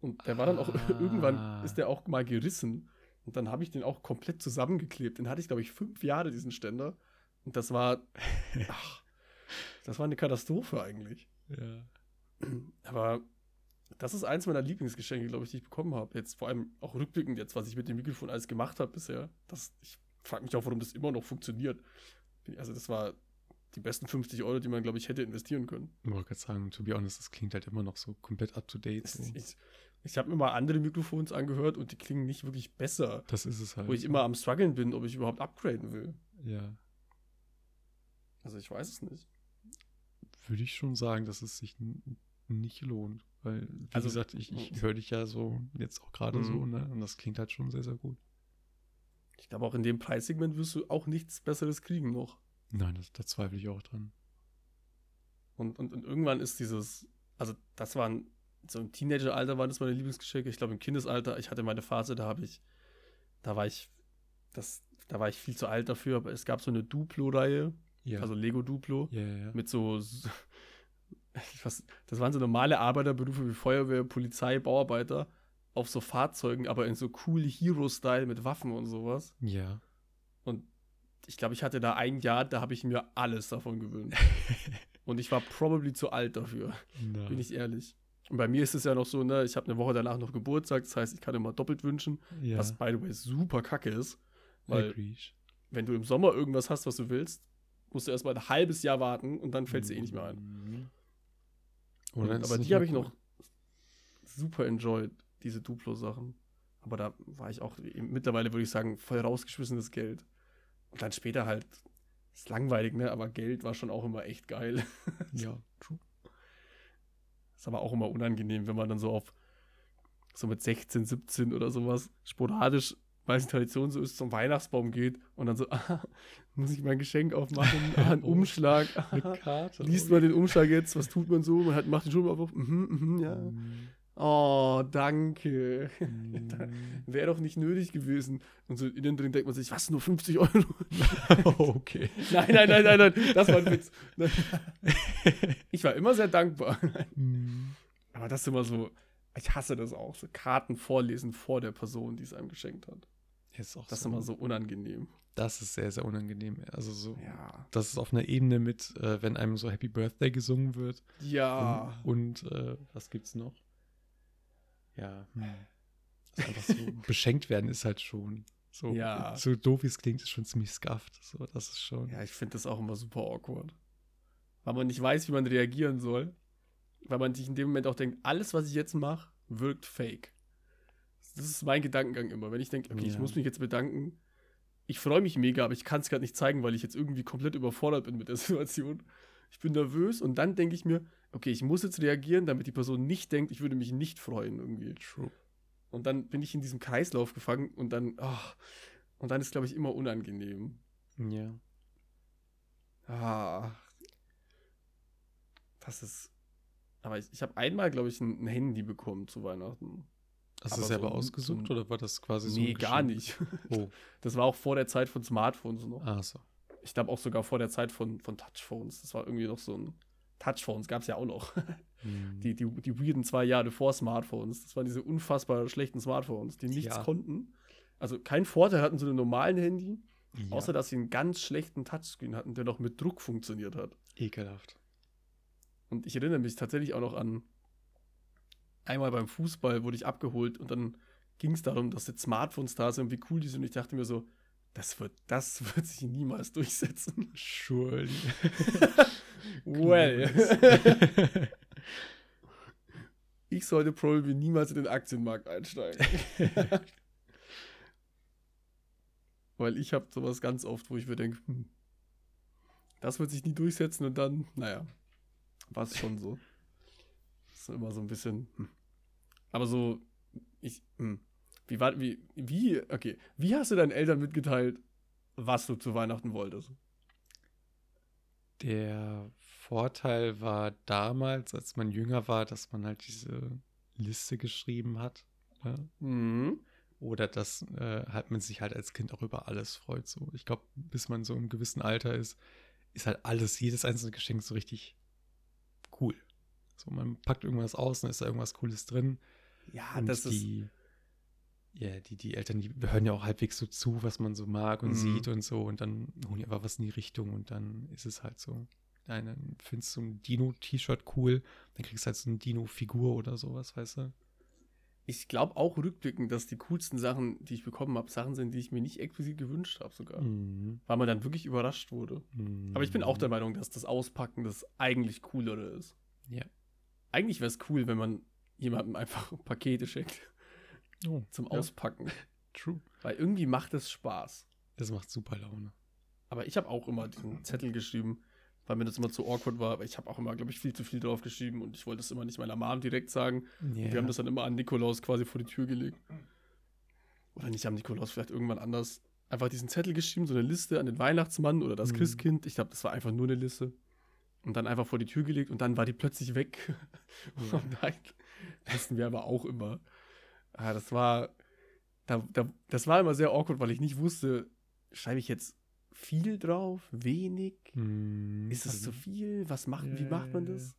Und der war dann auch, Ah. irgendwann ist der auch mal gerissen. Und dann habe ich den auch komplett zusammengeklebt. Den hatte ich, glaube ich, fünf Jahre, diesen Ständer. Und das war, ach, das war eine Katastrophe eigentlich. ja. Aber das ist eins meiner Lieblingsgeschenke, glaube ich, die ich bekommen habe. Jetzt vor allem auch rückblickend jetzt, was ich mit dem Mikrofon alles gemacht habe bisher. Das, ich frage mich auch, warum das immer noch funktioniert. Also das war die besten 50 Euro, die man, glaube ich, hätte investieren können. Ich wollte gerade sagen, to be honest, das klingt halt immer noch so komplett up to date. So. Ich, ich habe mir mal andere Mikrofons angehört und die klingen nicht wirklich besser. Das ist es halt. Wo ich immer am struggeln bin, ob ich überhaupt upgraden will. Ja. Also ich weiß es nicht. Würde ich schon sagen, dass es sich nicht lohnt. Weil, wie Also- gesagt, ich, ich höre dich ja so jetzt auch gerade Mhm. so, ne? Und das klingt halt schon sehr, sehr gut. Ich glaube, auch in dem Preissegment wirst du auch nichts Besseres kriegen noch. Nein, das, da zweifle ich auch dran. Und, und, und irgendwann ist dieses, also das waren, so im Teenageralter waren das meine Lieblingsgeschenke. Ich glaube, im Kindesalter, ich hatte meine Phase, da habe ich, da war ich, das, da war ich viel zu alt dafür, aber es gab so eine Duplo-Reihe, Ja. also Lego Duplo, ja, ja, mit so, was, das waren so normale Arbeiterberufe wie Feuerwehr, Polizei, Bauarbeiter auf so Fahrzeugen, aber in so cool Hero-Style mit Waffen und sowas. Ja. Und ich glaube, ich hatte da ein Jahr, da habe ich mir alles davon gewöhnt. Und ich war probably zu alt dafür, Na, bin ich ehrlich. Und bei mir ist es ja noch so, ne, ich habe eine Woche danach noch Geburtstag, das heißt, ich kann immer doppelt wünschen, ja. was by the way super kacke ist, weil wenn du im Sommer irgendwas hast, was du willst, musst du erstmal ein halbes Jahr warten und dann fällt es dir eh nicht mehr ein. Mhm. Und, aber die habe ich noch super enjoyed, diese Duplo-Sachen. Aber da war ich auch mittlerweile, würde ich sagen, voll rausgeschmissenes Geld. Und dann später halt, ist langweilig, ne? Aber Geld war schon auch immer echt geil. Ja, true. Ist aber auch immer unangenehm, wenn man dann so auf so mit 16, 17 oder sowas sporadisch, weil es die Tradition so ist, zum Weihnachtsbaum geht und dann so, ah, muss ich mein Geschenk aufmachen, ah, ein Oh. Umschlag, ah, Karte. liest man den Umschlag jetzt, was tut man so, man hat, macht den Schulbuch auf, mhm, mhm, ja. Mhm. Oh, danke. Mhm. Wäre doch nicht nötig gewesen. Und so innen drin denkt man sich, was, nur 50 Euro? okay. nein, nein, nein, nein, nein, das war ein Witz. Ich war immer sehr dankbar. Mhm. Aber das ist immer so, ich hasse das auch, so Karten vorlesen vor der Person, die es einem geschenkt hat. Ist auch Das ist so, immer so unangenehm. Das ist sehr, sehr unangenehm. Also so, Ja. das ist auf einer Ebene mit, äh, wenn einem so Happy Birthday gesungen wird. Ja. Und, und äh, was gibt's noch? Ja. Hm. Einfach so beschenkt werden ist halt schon. So, Ja. so doof wie es klingt, ist schon ziemlich scuffed. So, das ist schon. Ja, ich finde das auch immer super awkward. Weil man nicht weiß, wie man reagieren soll. Weil man sich in dem Moment auch denkt, alles, was ich jetzt mache, wirkt fake. Das ist mein Gedankengang immer. Wenn ich denke, okay, ich Ja. muss mich jetzt bedanken. Ich freue mich mega, aber ich kann es gerade nicht zeigen, weil ich jetzt irgendwie komplett überfordert bin mit der Situation. Ich bin nervös und dann denke ich mir, okay, ich muss jetzt reagieren, damit die Person nicht denkt, ich würde mich nicht freuen irgendwie. True. Und dann bin ich in diesem Kreislauf gefangen und dann, ach, und dann ist, glaube ich, immer unangenehm. Ja. Ah. Das ist. Aber ich, ich habe einmal, glaube ich, ein, ein Handy bekommen zu Weihnachten. Hast du es selber so ausgesucht so ein- oder war das quasi so? nee, gar nicht. Oh, Das war auch vor der Zeit von Smartphones noch. ah, so. Ich glaube auch sogar vor der Zeit von, von Touchphones. Das war irgendwie noch so ein. Touchphones gab es ja auch noch. Hm. Die, die, die weirden zwei Jahre vor Smartphones. Das waren diese unfassbar schlechten Smartphones, die nichts Ja. konnten. Also keinen Vorteil hatten zu einem normalen Handy, ja. außer dass sie einen ganz schlechten Touchscreen hatten, der noch mit Druck funktioniert hat. ekelhaft. Und ich erinnere mich tatsächlich auch noch an einmal beim Fußball wurde ich abgeholt und dann ging es darum, dass jetzt Smartphones da sind und wie cool die sind. Und ich dachte mir so, das wird, das wird sich niemals durchsetzen. Surely. well. ich sollte probably niemals in den Aktienmarkt einsteigen. Weil ich habe sowas ganz oft, wo ich mir denke, hm, das wird sich nie durchsetzen und dann, naja, war es schon so. Das ist immer so ein bisschen. Hm. Aber so, ich, hm. Wie war, wie, wie, okay, wie hast du deinen Eltern mitgeteilt, was du zu Weihnachten wolltest? Der Vorteil war damals, als man jünger war, dass man halt diese Liste geschrieben hat. Ne? Mhm. Oder dass äh, halt man sich halt als Kind auch über alles freut. So. Ich glaube, bis man so im gewissen Alter ist, ist halt alles, jedes einzelne Geschenk so richtig cool. So, man packt irgendwas aus, dann ist da irgendwas Cooles drin. Ja, und das ist. Ja, die, die Eltern, die hören ja auch halbwegs so zu, was man so mag und Mhm. sieht und so. Und dann holen die einfach was in die Richtung und dann ist es halt so. Dann findest du ein Dino-T-Shirt cool, dann kriegst du halt so eine Dino-Figur oder sowas, weißt du? Ich glaube auch rückblickend, dass die coolsten Sachen, die ich bekommen habe, Sachen sind, die ich mir nicht explizit gewünscht habe sogar. Mhm. Weil man dann wirklich überrascht wurde. Mhm. Aber ich bin auch der Meinung, dass das Auspacken das eigentlich coolere ist. Ja. Eigentlich wäre es cool, wenn man jemandem einfach Pakete schenkt Oh, zum ja. Auspacken. True. Weil irgendwie macht es Spaß. Das macht super Laune. Aber ich habe auch immer diesen Zettel geschrieben, weil mir das immer zu awkward war. Aber ich habe auch immer, glaube ich, viel zu viel drauf geschrieben und ich wollte es immer nicht meiner Mom direkt sagen. Ja. Wir haben das dann immer an Nikolaus quasi vor die Tür gelegt. Oder nicht am Nikolaus, vielleicht irgendwann anders. Einfach diesen Zettel geschrieben, so eine Liste an den Weihnachtsmann oder das Mhm. Christkind. Ich glaube, das war einfach nur eine Liste. Und dann einfach vor die Tür gelegt und dann war die plötzlich weg. Ja. Und nein, wussten wir aber auch immer. Ah, das war, da, da, das war immer sehr awkward, weil ich nicht wusste, schreibe ich jetzt viel drauf, wenig? Mhm. Ist das Also, zu viel? Was macht, wie Ja, macht man das?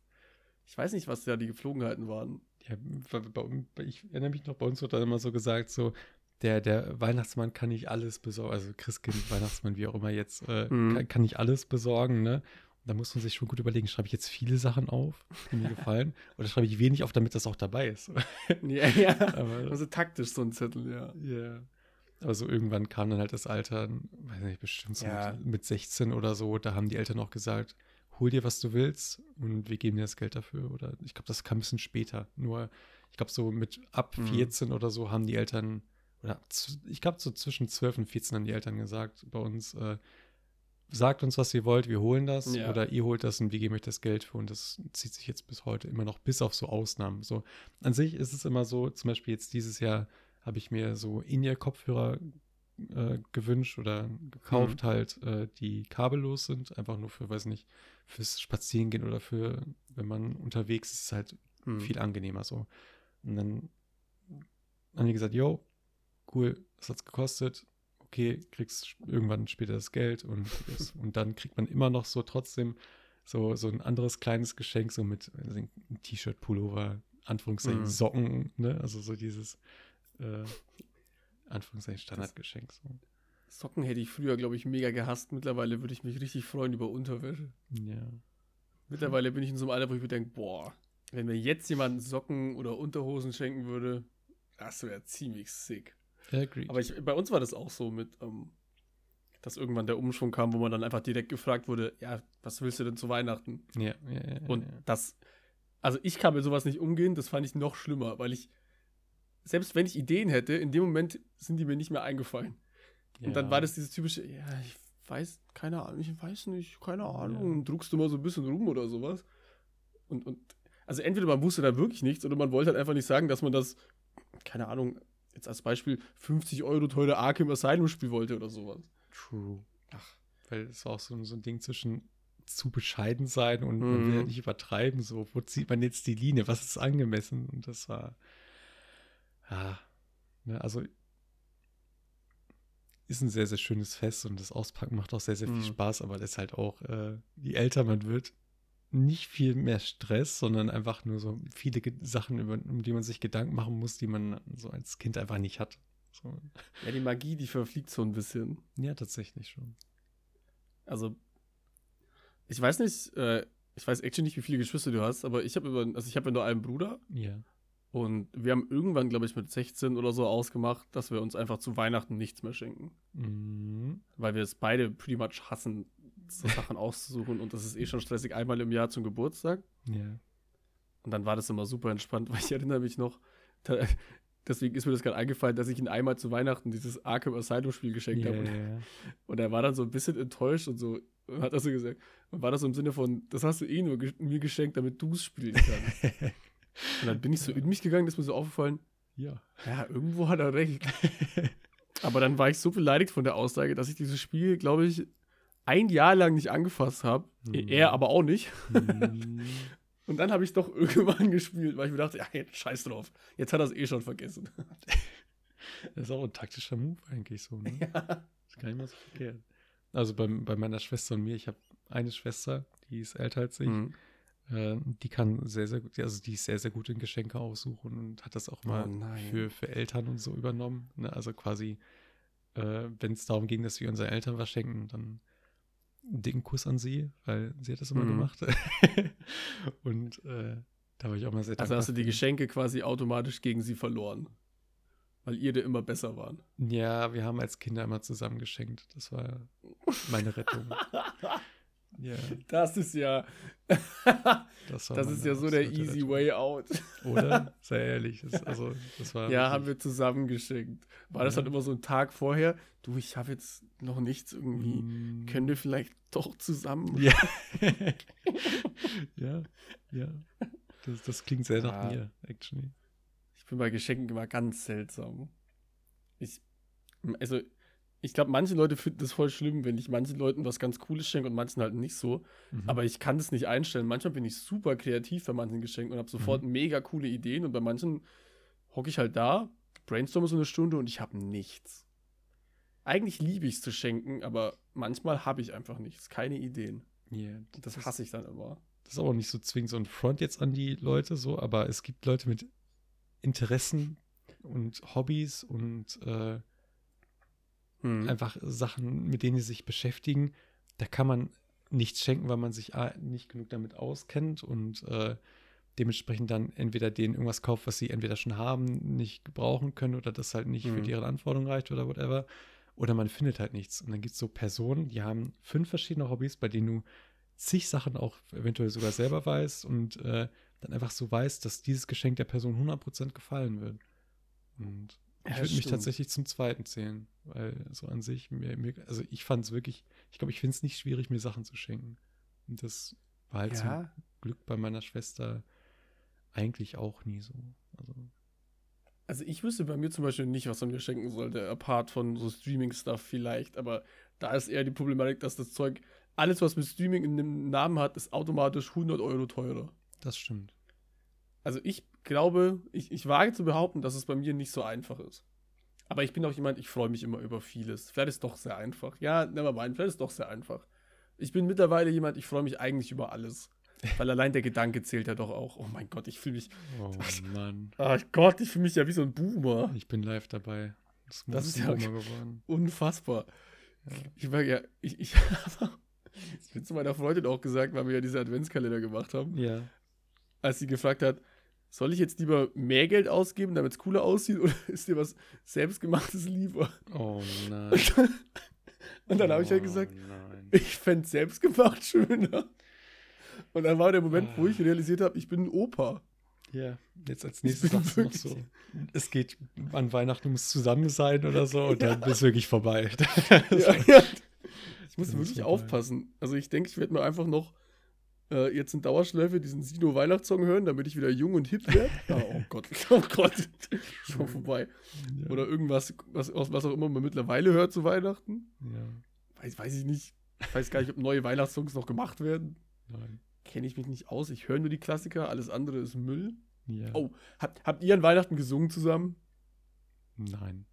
Ich weiß nicht, was da die Geflogenheiten waren. Ja, ich erinnere mich noch, bei uns wird dann immer so gesagt, so, der, der Weihnachtsmann kann nicht alles besorgen, also Christkind, Weihnachtsmann, wie auch immer jetzt, äh, Mhm. kann, kann nicht alles besorgen, ne? Da muss man sich schon gut überlegen, schreibe ich jetzt viele Sachen auf, die mir gefallen, oder schreibe ich wenig auf, damit das auch dabei ist. Ja, ja. Aber, Also taktisch so ein Zettel, ja. ja. Aber so irgendwann kam dann halt das Alter, weiß nicht, bestimmt so Ja. mit, mit 16 oder so, da haben die Eltern auch gesagt, hol dir, was du willst und wir geben dir das Geld dafür. Oder ich glaube, das kam ein bisschen später. Nur, ich glaube, so mit ab Mhm. 14 oder so haben die Eltern, oder ich glaube, so zwischen 12 und 14 haben die Eltern gesagt bei uns, äh, sagt uns, was ihr wollt, wir holen das. Ja. Oder ihr holt das und wir geben euch das Geld für. Und das zieht sich jetzt bis heute immer noch, bis auf so Ausnahmen. So, an sich ist es immer so, zum Beispiel jetzt dieses Jahr habe ich mir so In-Ear-Kopfhörer äh, gewünscht oder gekauft, Mhm. halt, äh, die kabellos sind, einfach nur für, weiß nicht, fürs Spazierengehen oder für, wenn man unterwegs ist, ist es halt Hm. viel angenehmer so. Und dann haben die gesagt, yo, cool, was hat's gekostet? Okay, kriegst irgendwann später das Geld und, und dann kriegt man immer noch so trotzdem so, so ein anderes kleines Geschenk, so mit ein T-Shirt, Pullover, Anführungszeichen, Mhm. Socken, ne? Also so dieses äh, Anführungszeichen Standardgeschenk. So. Socken hätte ich früher, glaube ich, mega gehasst. Mittlerweile würde ich mich richtig freuen über Unterwäsche. Ja. Mittlerweile bin ich in so einem Alter, wo ich mir denke, boah, wenn mir jetzt jemand Socken oder Unterhosen schenken würde, das wäre ziemlich sick. Agreed. Aber ich, bei uns war das auch so mit, ähm, dass irgendwann der Umschwung kam, wo man dann einfach direkt gefragt wurde, ja, was willst du denn zu Weihnachten? ja, ja, ja, ja, Und ja. das, also ich kann mit sowas nicht umgehen, das fand ich noch schlimmer, weil ich, selbst wenn ich Ideen hätte, in dem Moment sind die mir nicht mehr eingefallen. Und dann Ja. war das dieses typische, ja, ich weiß, keine Ahnung, ich weiß nicht, keine Ahnung, Ja. druckst du mal so ein bisschen rum oder sowas. Und, und, also entweder man wusste da wirklich nichts oder man wollte halt einfach nicht sagen, dass man das, keine Ahnung, jetzt als Beispiel 50 Euro teure Arkham Asylum Spiel wollte oder sowas. True. Ach, weil es war auch so, so ein Ding zwischen zu bescheiden sein und man will Mhm. ja nicht übertreiben. So, wo zieht man jetzt die Linie? Was ist angemessen? Und das war, ja, ne, also ist ein sehr, sehr schönes Fest und das Auspacken macht auch sehr, sehr viel Mhm. Spaß, aber das ist halt auch, äh, je älter man wird, nicht viel mehr Stress, sondern einfach nur so viele Sachen, über, um die man sich Gedanken machen muss, die man so als Kind einfach nicht hat. So. Ja, die Magie, die verfliegt so ein bisschen. Ja, tatsächlich schon. Also, ich weiß nicht, äh, ich weiß actually nicht, wie viele Geschwister du hast, aber ich habe über, also ich habe ja nur einen Bruder Ja. und wir haben irgendwann, glaube ich, mit 16 oder so ausgemacht, dass wir uns einfach zu Weihnachten nichts mehr schenken. Mhm. Weil wir es beide pretty much hassen, so Sachen auszusuchen und das ist eh schon stressig einmal im Jahr zum Geburtstag. Ja. Und dann war das immer super entspannt, weil ich erinnere mich noch, da, deswegen ist mir das gerade eingefallen, dass ich ihn einmal zu Weihnachten dieses Arkham Asylum Spiel geschenkt Ja, habe. Und, ja. und er war dann so ein bisschen enttäuscht und so, und hat das so gesagt. Und war das so im Sinne von, das hast du eh nur ge mir geschenkt, damit du es spielen kannst. und dann bin ich so in mich gegangen, ist mir so aufgefallen, ja. ja, irgendwo hat er recht. Aber dann war ich so beleidigt von der Aussage, dass ich dieses Spiel, glaube ich, ein Jahr lang nicht angefasst habe. Mhm. Er aber auch nicht. Mhm. Und dann habe ich es doch irgendwann gespielt, weil ich mir dachte, ja, jetzt scheiß drauf. Jetzt hat er es eh schon vergessen. das ist auch ein taktischer Move eigentlich so, ne? ja. Das ist gar nicht mal so verkehrt. Also bei, bei meiner Schwester und mir, ich habe eine Schwester, die ist älter als ich. Mhm. Äh, die kann sehr, sehr gut, also die ist sehr, sehr gut in Geschenke aussuchen und hat das auch mal Oh für, für Eltern und so übernommen. Ne? Also quasi, äh, wenn es darum ging, dass wir unseren Eltern was schenken, dann dicken Kuss an sie, weil sie hat das immer Mhm. gemacht. und äh, da war ich auch mal sehr Also dankbar hast du die. Geschenke quasi automatisch gegen sie verloren. Weil ihr da immer besser waren. Ja, wir haben als Kinder immer zusammen geschenkt. Das war meine Rettung. ja, Das ist ja. das das ist ja so der easy Rettung. way out. Oder? Sei ehrlich. Das, also, das war Ja, haben wir zusammen geschenkt. War das Ja. dann immer so ein Tag vorher? Du, ich habe jetzt noch nichts irgendwie. Mm, Können wir vielleicht doch zusammen? Ja. ja, ja. Das, das klingt sehr nach Ah. mir, actually. Ich bin bei Geschenken immer ganz seltsam. Ich, also, ich glaube, manche Leute finden das voll schlimm, wenn ich manchen Leuten was ganz Cooles schenke und manchen halt nicht so. Mhm. Aber ich kann das nicht einstellen. Manchmal bin ich super kreativ bei manchen Geschenken und habe sofort mega coole Ideen und bei manchen hocke ich halt da, brainstorme so eine Stunde und ich habe nichts. Eigentlich liebe ich es zu schenken, aber manchmal habe ich einfach nichts, keine Ideen. Yeah, Und das hasse ich dann immer. Das ist aber nicht so zwingend so ein Front jetzt an die Leute, so, aber es gibt Leute mit Interessen und Hobbys und äh, Hm. einfach Sachen, mit denen sie sich beschäftigen. Da kann man nichts schenken, weil man sich A, nicht genug damit auskennt und äh, dementsprechend dann entweder denen irgendwas kauft, was sie entweder schon haben, nicht gebrauchen können oder das halt nicht für Mhm. deren Anforderungen reicht oder whatever. Oder man findet halt nichts. Und dann gibt es so Personen, die haben fünf verschiedene Hobbys, bei denen du zig Sachen auch eventuell sogar selber weißt und äh, dann einfach so weißt, dass dieses Geschenk der Person 100% gefallen wird. Und ich Ja, würde mich tatsächlich zum zweiten zählen, weil so an sich, mir, mir, also ich fand es wirklich, ich glaube, ich finde es nicht schwierig, mir Sachen zu schenken. Und das war halt zum Ja, Glück bei meiner Schwester eigentlich auch nie so. Also, also ich wüsste bei mir zum Beispiel nicht, was man mir schenken sollte, apart von so Streaming-Stuff vielleicht, aber da ist eher die Problematik, dass das Zeug, alles was mit Streaming in dem Namen hat, ist automatisch 100 Euro teurer. das stimmt. Also ich glaube, ich, ich wage zu behaupten, dass es bei mir nicht so einfach ist. Aber ich bin auch jemand, ich freue mich immer über vieles. Vielleicht ist es doch sehr einfach. Ja, never mind, vielleicht ist es doch sehr einfach. Ich bin mittlerweile jemand, ich freue mich eigentlich über alles. Weil allein der Gedanke zählt ja doch auch. Oh mein Gott, ich fühle mich. Oh Mann, Oh Gott, ich fühle mich ja wie so ein Boomer. ich bin live dabei. Das, Das ist ja-. Unfassbar. Ja. Ich war ja, ich, ich habe zu meiner Freundin auch gesagt, weil wir ja diese Adventskalender gemacht haben, Ja. als sie gefragt hat, soll ich jetzt lieber mehr Geld ausgeben, damit es cooler aussieht, oder ist dir was selbstgemachtes lieber? Oh nein. Und dann habe ich halt Oh gesagt, Nein. ich fände selbstgemacht schöner. Und dann war der Moment, wo ich Ah. realisiert habe, ich bin ein Opa. Ja, jetzt als nächstes sagst du noch so, es geht an Weihnachten, muss zusammen sein oder so und dann ist wirklich vorbei. Ja, ja. Ich muss wirklich vorbei. aufpassen. Also ich denke, ich werde mir einfach noch äh, jetzt in Dauerschleife diesen Sino Weihnachtssong hören, damit ich wieder jung und hip werde. Ah, oh Gott, oh Gott, schon vorbei. Ja. Oder irgendwas, was, was auch immer man mittlerweile hört zu Weihnachten. Ja, Weiß, weiß ich nicht. Ich weiß gar nicht, ob neue Weihnachtssongs noch gemacht werden. nein. Kenne ich mich nicht aus. Ich höre nur die Klassiker, alles andere ist Müll. Ja. Oh, habt, habt ihr an Weihnachten gesungen zusammen? Nein.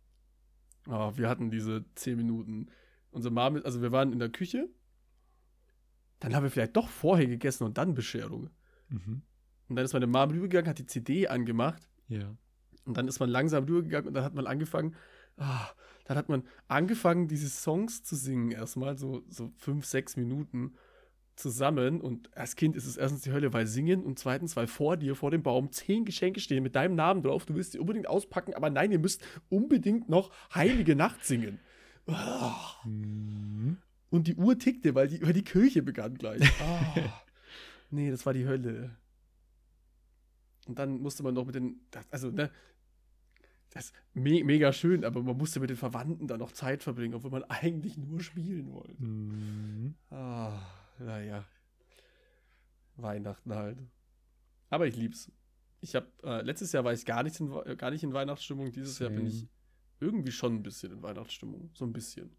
Ah, wir hatten diese 10 Minuten. Unsere Mom, also wir waren in der Küche. Dann haben wir vielleicht doch vorher gegessen und dann Bescherung. Mhm. Und dann ist meine Mom rübergegangen, hat die CD angemacht. Ja. Und dann ist man langsam rübergegangen und dann hat man angefangen, ah, dann hat man angefangen, diese Songs zu singen, erstmal so, so fünf, sechs Minuten zusammen. Und als Kind ist es erstens die Hölle, weil singen und zweitens, weil vor dir, vor dem Baum, zehn Geschenke stehen mit deinem Namen drauf. Du willst sie unbedingt auspacken, aber nein, ihr müsst unbedingt noch Heilige Nacht singen. Ah. Mhm. Und die Uhr tickte, weil die, weil die Kirche begann gleich. Ah. nee, das war die Hölle. Und dann musste man noch mit den, das- also, ne, das ist me mega schön, aber man musste mit den Verwandten dann noch Zeit verbringen, obwohl man eigentlich nur spielen wollte. Mhm. Ah, naja. Weihnachten halt. Aber ich lieb's. Ich habe äh, letztes Jahr war ich gar nicht in, gar nicht in Weihnachtsstimmung. Dieses Jahr bin ich irgendwie schon ein bisschen in Weihnachtsstimmung. So ein bisschen.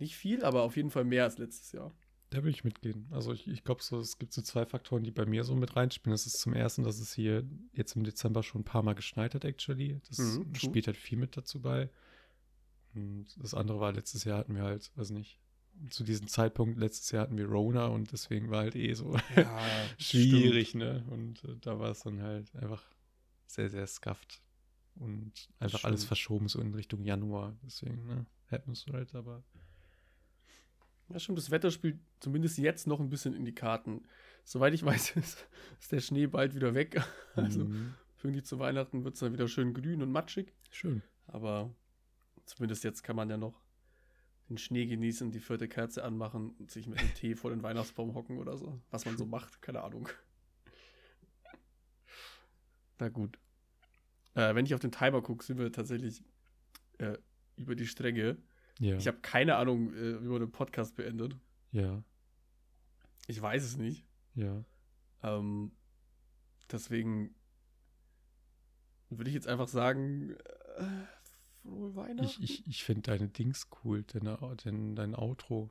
Nicht viel, aber auf jeden Fall mehr als letztes Jahr. Da will ich mitgehen. Also ich, ich glaube so, es gibt so zwei Faktoren, die bei mir so mit reinspielen. Das ist zum ersten, dass es hier jetzt im Dezember schon ein paar Mal geschneit hat, actually. Das Mhm, spielt halt viel mit dazu bei. Und das andere war, letztes Jahr hatten wir halt, weiß nicht, zu diesem Zeitpunkt, letztes Jahr hatten wir Rona und deswegen war halt eh so Ja, schwierig, ne? Und äh, da war es dann halt einfach sehr, sehr scuffed. Und einfach alles Stimmt. verschoben, so in Richtung Januar. Deswegen, ne? Happens right, aber Ja, schon, das Wetter spielt zumindest jetzt noch ein bisschen in die Karten. Soweit ich weiß, ist, ist der Schnee bald wieder weg. Also Mhm. irgendwie zu Weihnachten wird es dann wieder schön grün und matschig. Schön. Aber zumindest jetzt kann man ja noch den Schnee genießen, die vierte Kerze anmachen und sich mit einem Tee vor den Weihnachtsbaum hocken oder so. Was man so macht, keine Ahnung. Na gut. Äh, wenn ich auf den Timer gucke, sind wir tatsächlich äh, über die Stränge. Ja. Ich habe keine Ahnung, äh, wie man den Podcast beendet. ja. Ich weiß es nicht. Ja. Ähm, deswegen würde ich jetzt einfach sagen, äh, frohe Weihnachten. Ich, ich, ich finde deine Dings cool, deine, dein, dein Outro.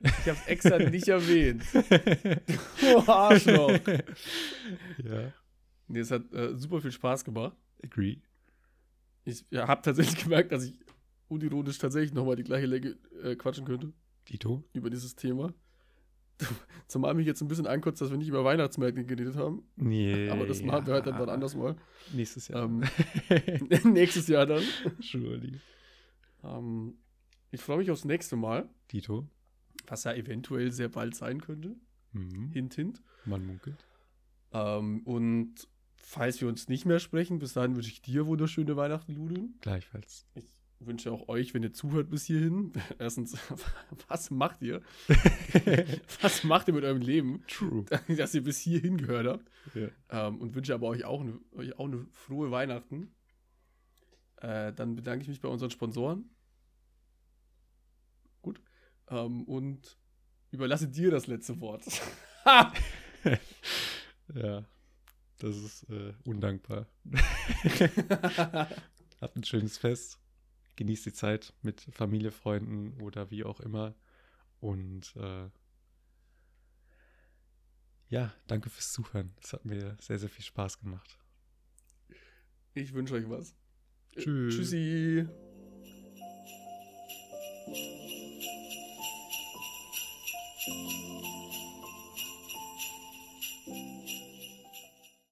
Ich habe es extra nicht erwähnt. Du Arschloch. ja. Nee, es hat äh, super viel Spaß gemacht. Agree. Ich ja, habe tatsächlich gemerkt, dass ich unironisch tatsächlich nochmal die gleiche Länge äh, quatschen könnte Dito? über dieses Thema. Zumal mich jetzt ein bisschen ankotzt, dass wir nicht über Weihnachtsmärkte geredet haben. Nee. Aber das machen wir halt dann wann anders mal. Nächstes Jahr. Ähm, nächstes Jahr dann. Surely. Ähm, ich freue mich aufs nächste Mal, Dito? was ja eventuell sehr bald sein könnte. Mhm. Hint, hint. Man munkelt. Ähm, und falls wir uns nicht mehr sprechen, bis dahin wünsche ich dir wunderschöne Weihnachten, Ludin. Gleichfalls. Ich wünsche auch euch, wenn ihr zuhört bis hierhin, erstens, was macht ihr? Was macht ihr mit eurem Leben, True. dass ihr bis hierhin gehört habt? Ja. Ähm, und wünsche aber euch auch eine, euch auch eine frohe Weihnachten. Äh, dann bedanke ich mich bei unseren Sponsoren. Gut. Ähm, und überlasse dir das letzte Wort. Ja. Das ist äh, undankbar. Habt ein schönes Fest genießt die Zeit mit Familie, Freunden oder wie auch immer. Und äh, ja, danke fürs Zuhören. Es hat mir sehr, sehr viel Spaß gemacht. Ich wünsche euch was. Tschüss. Tschüssi.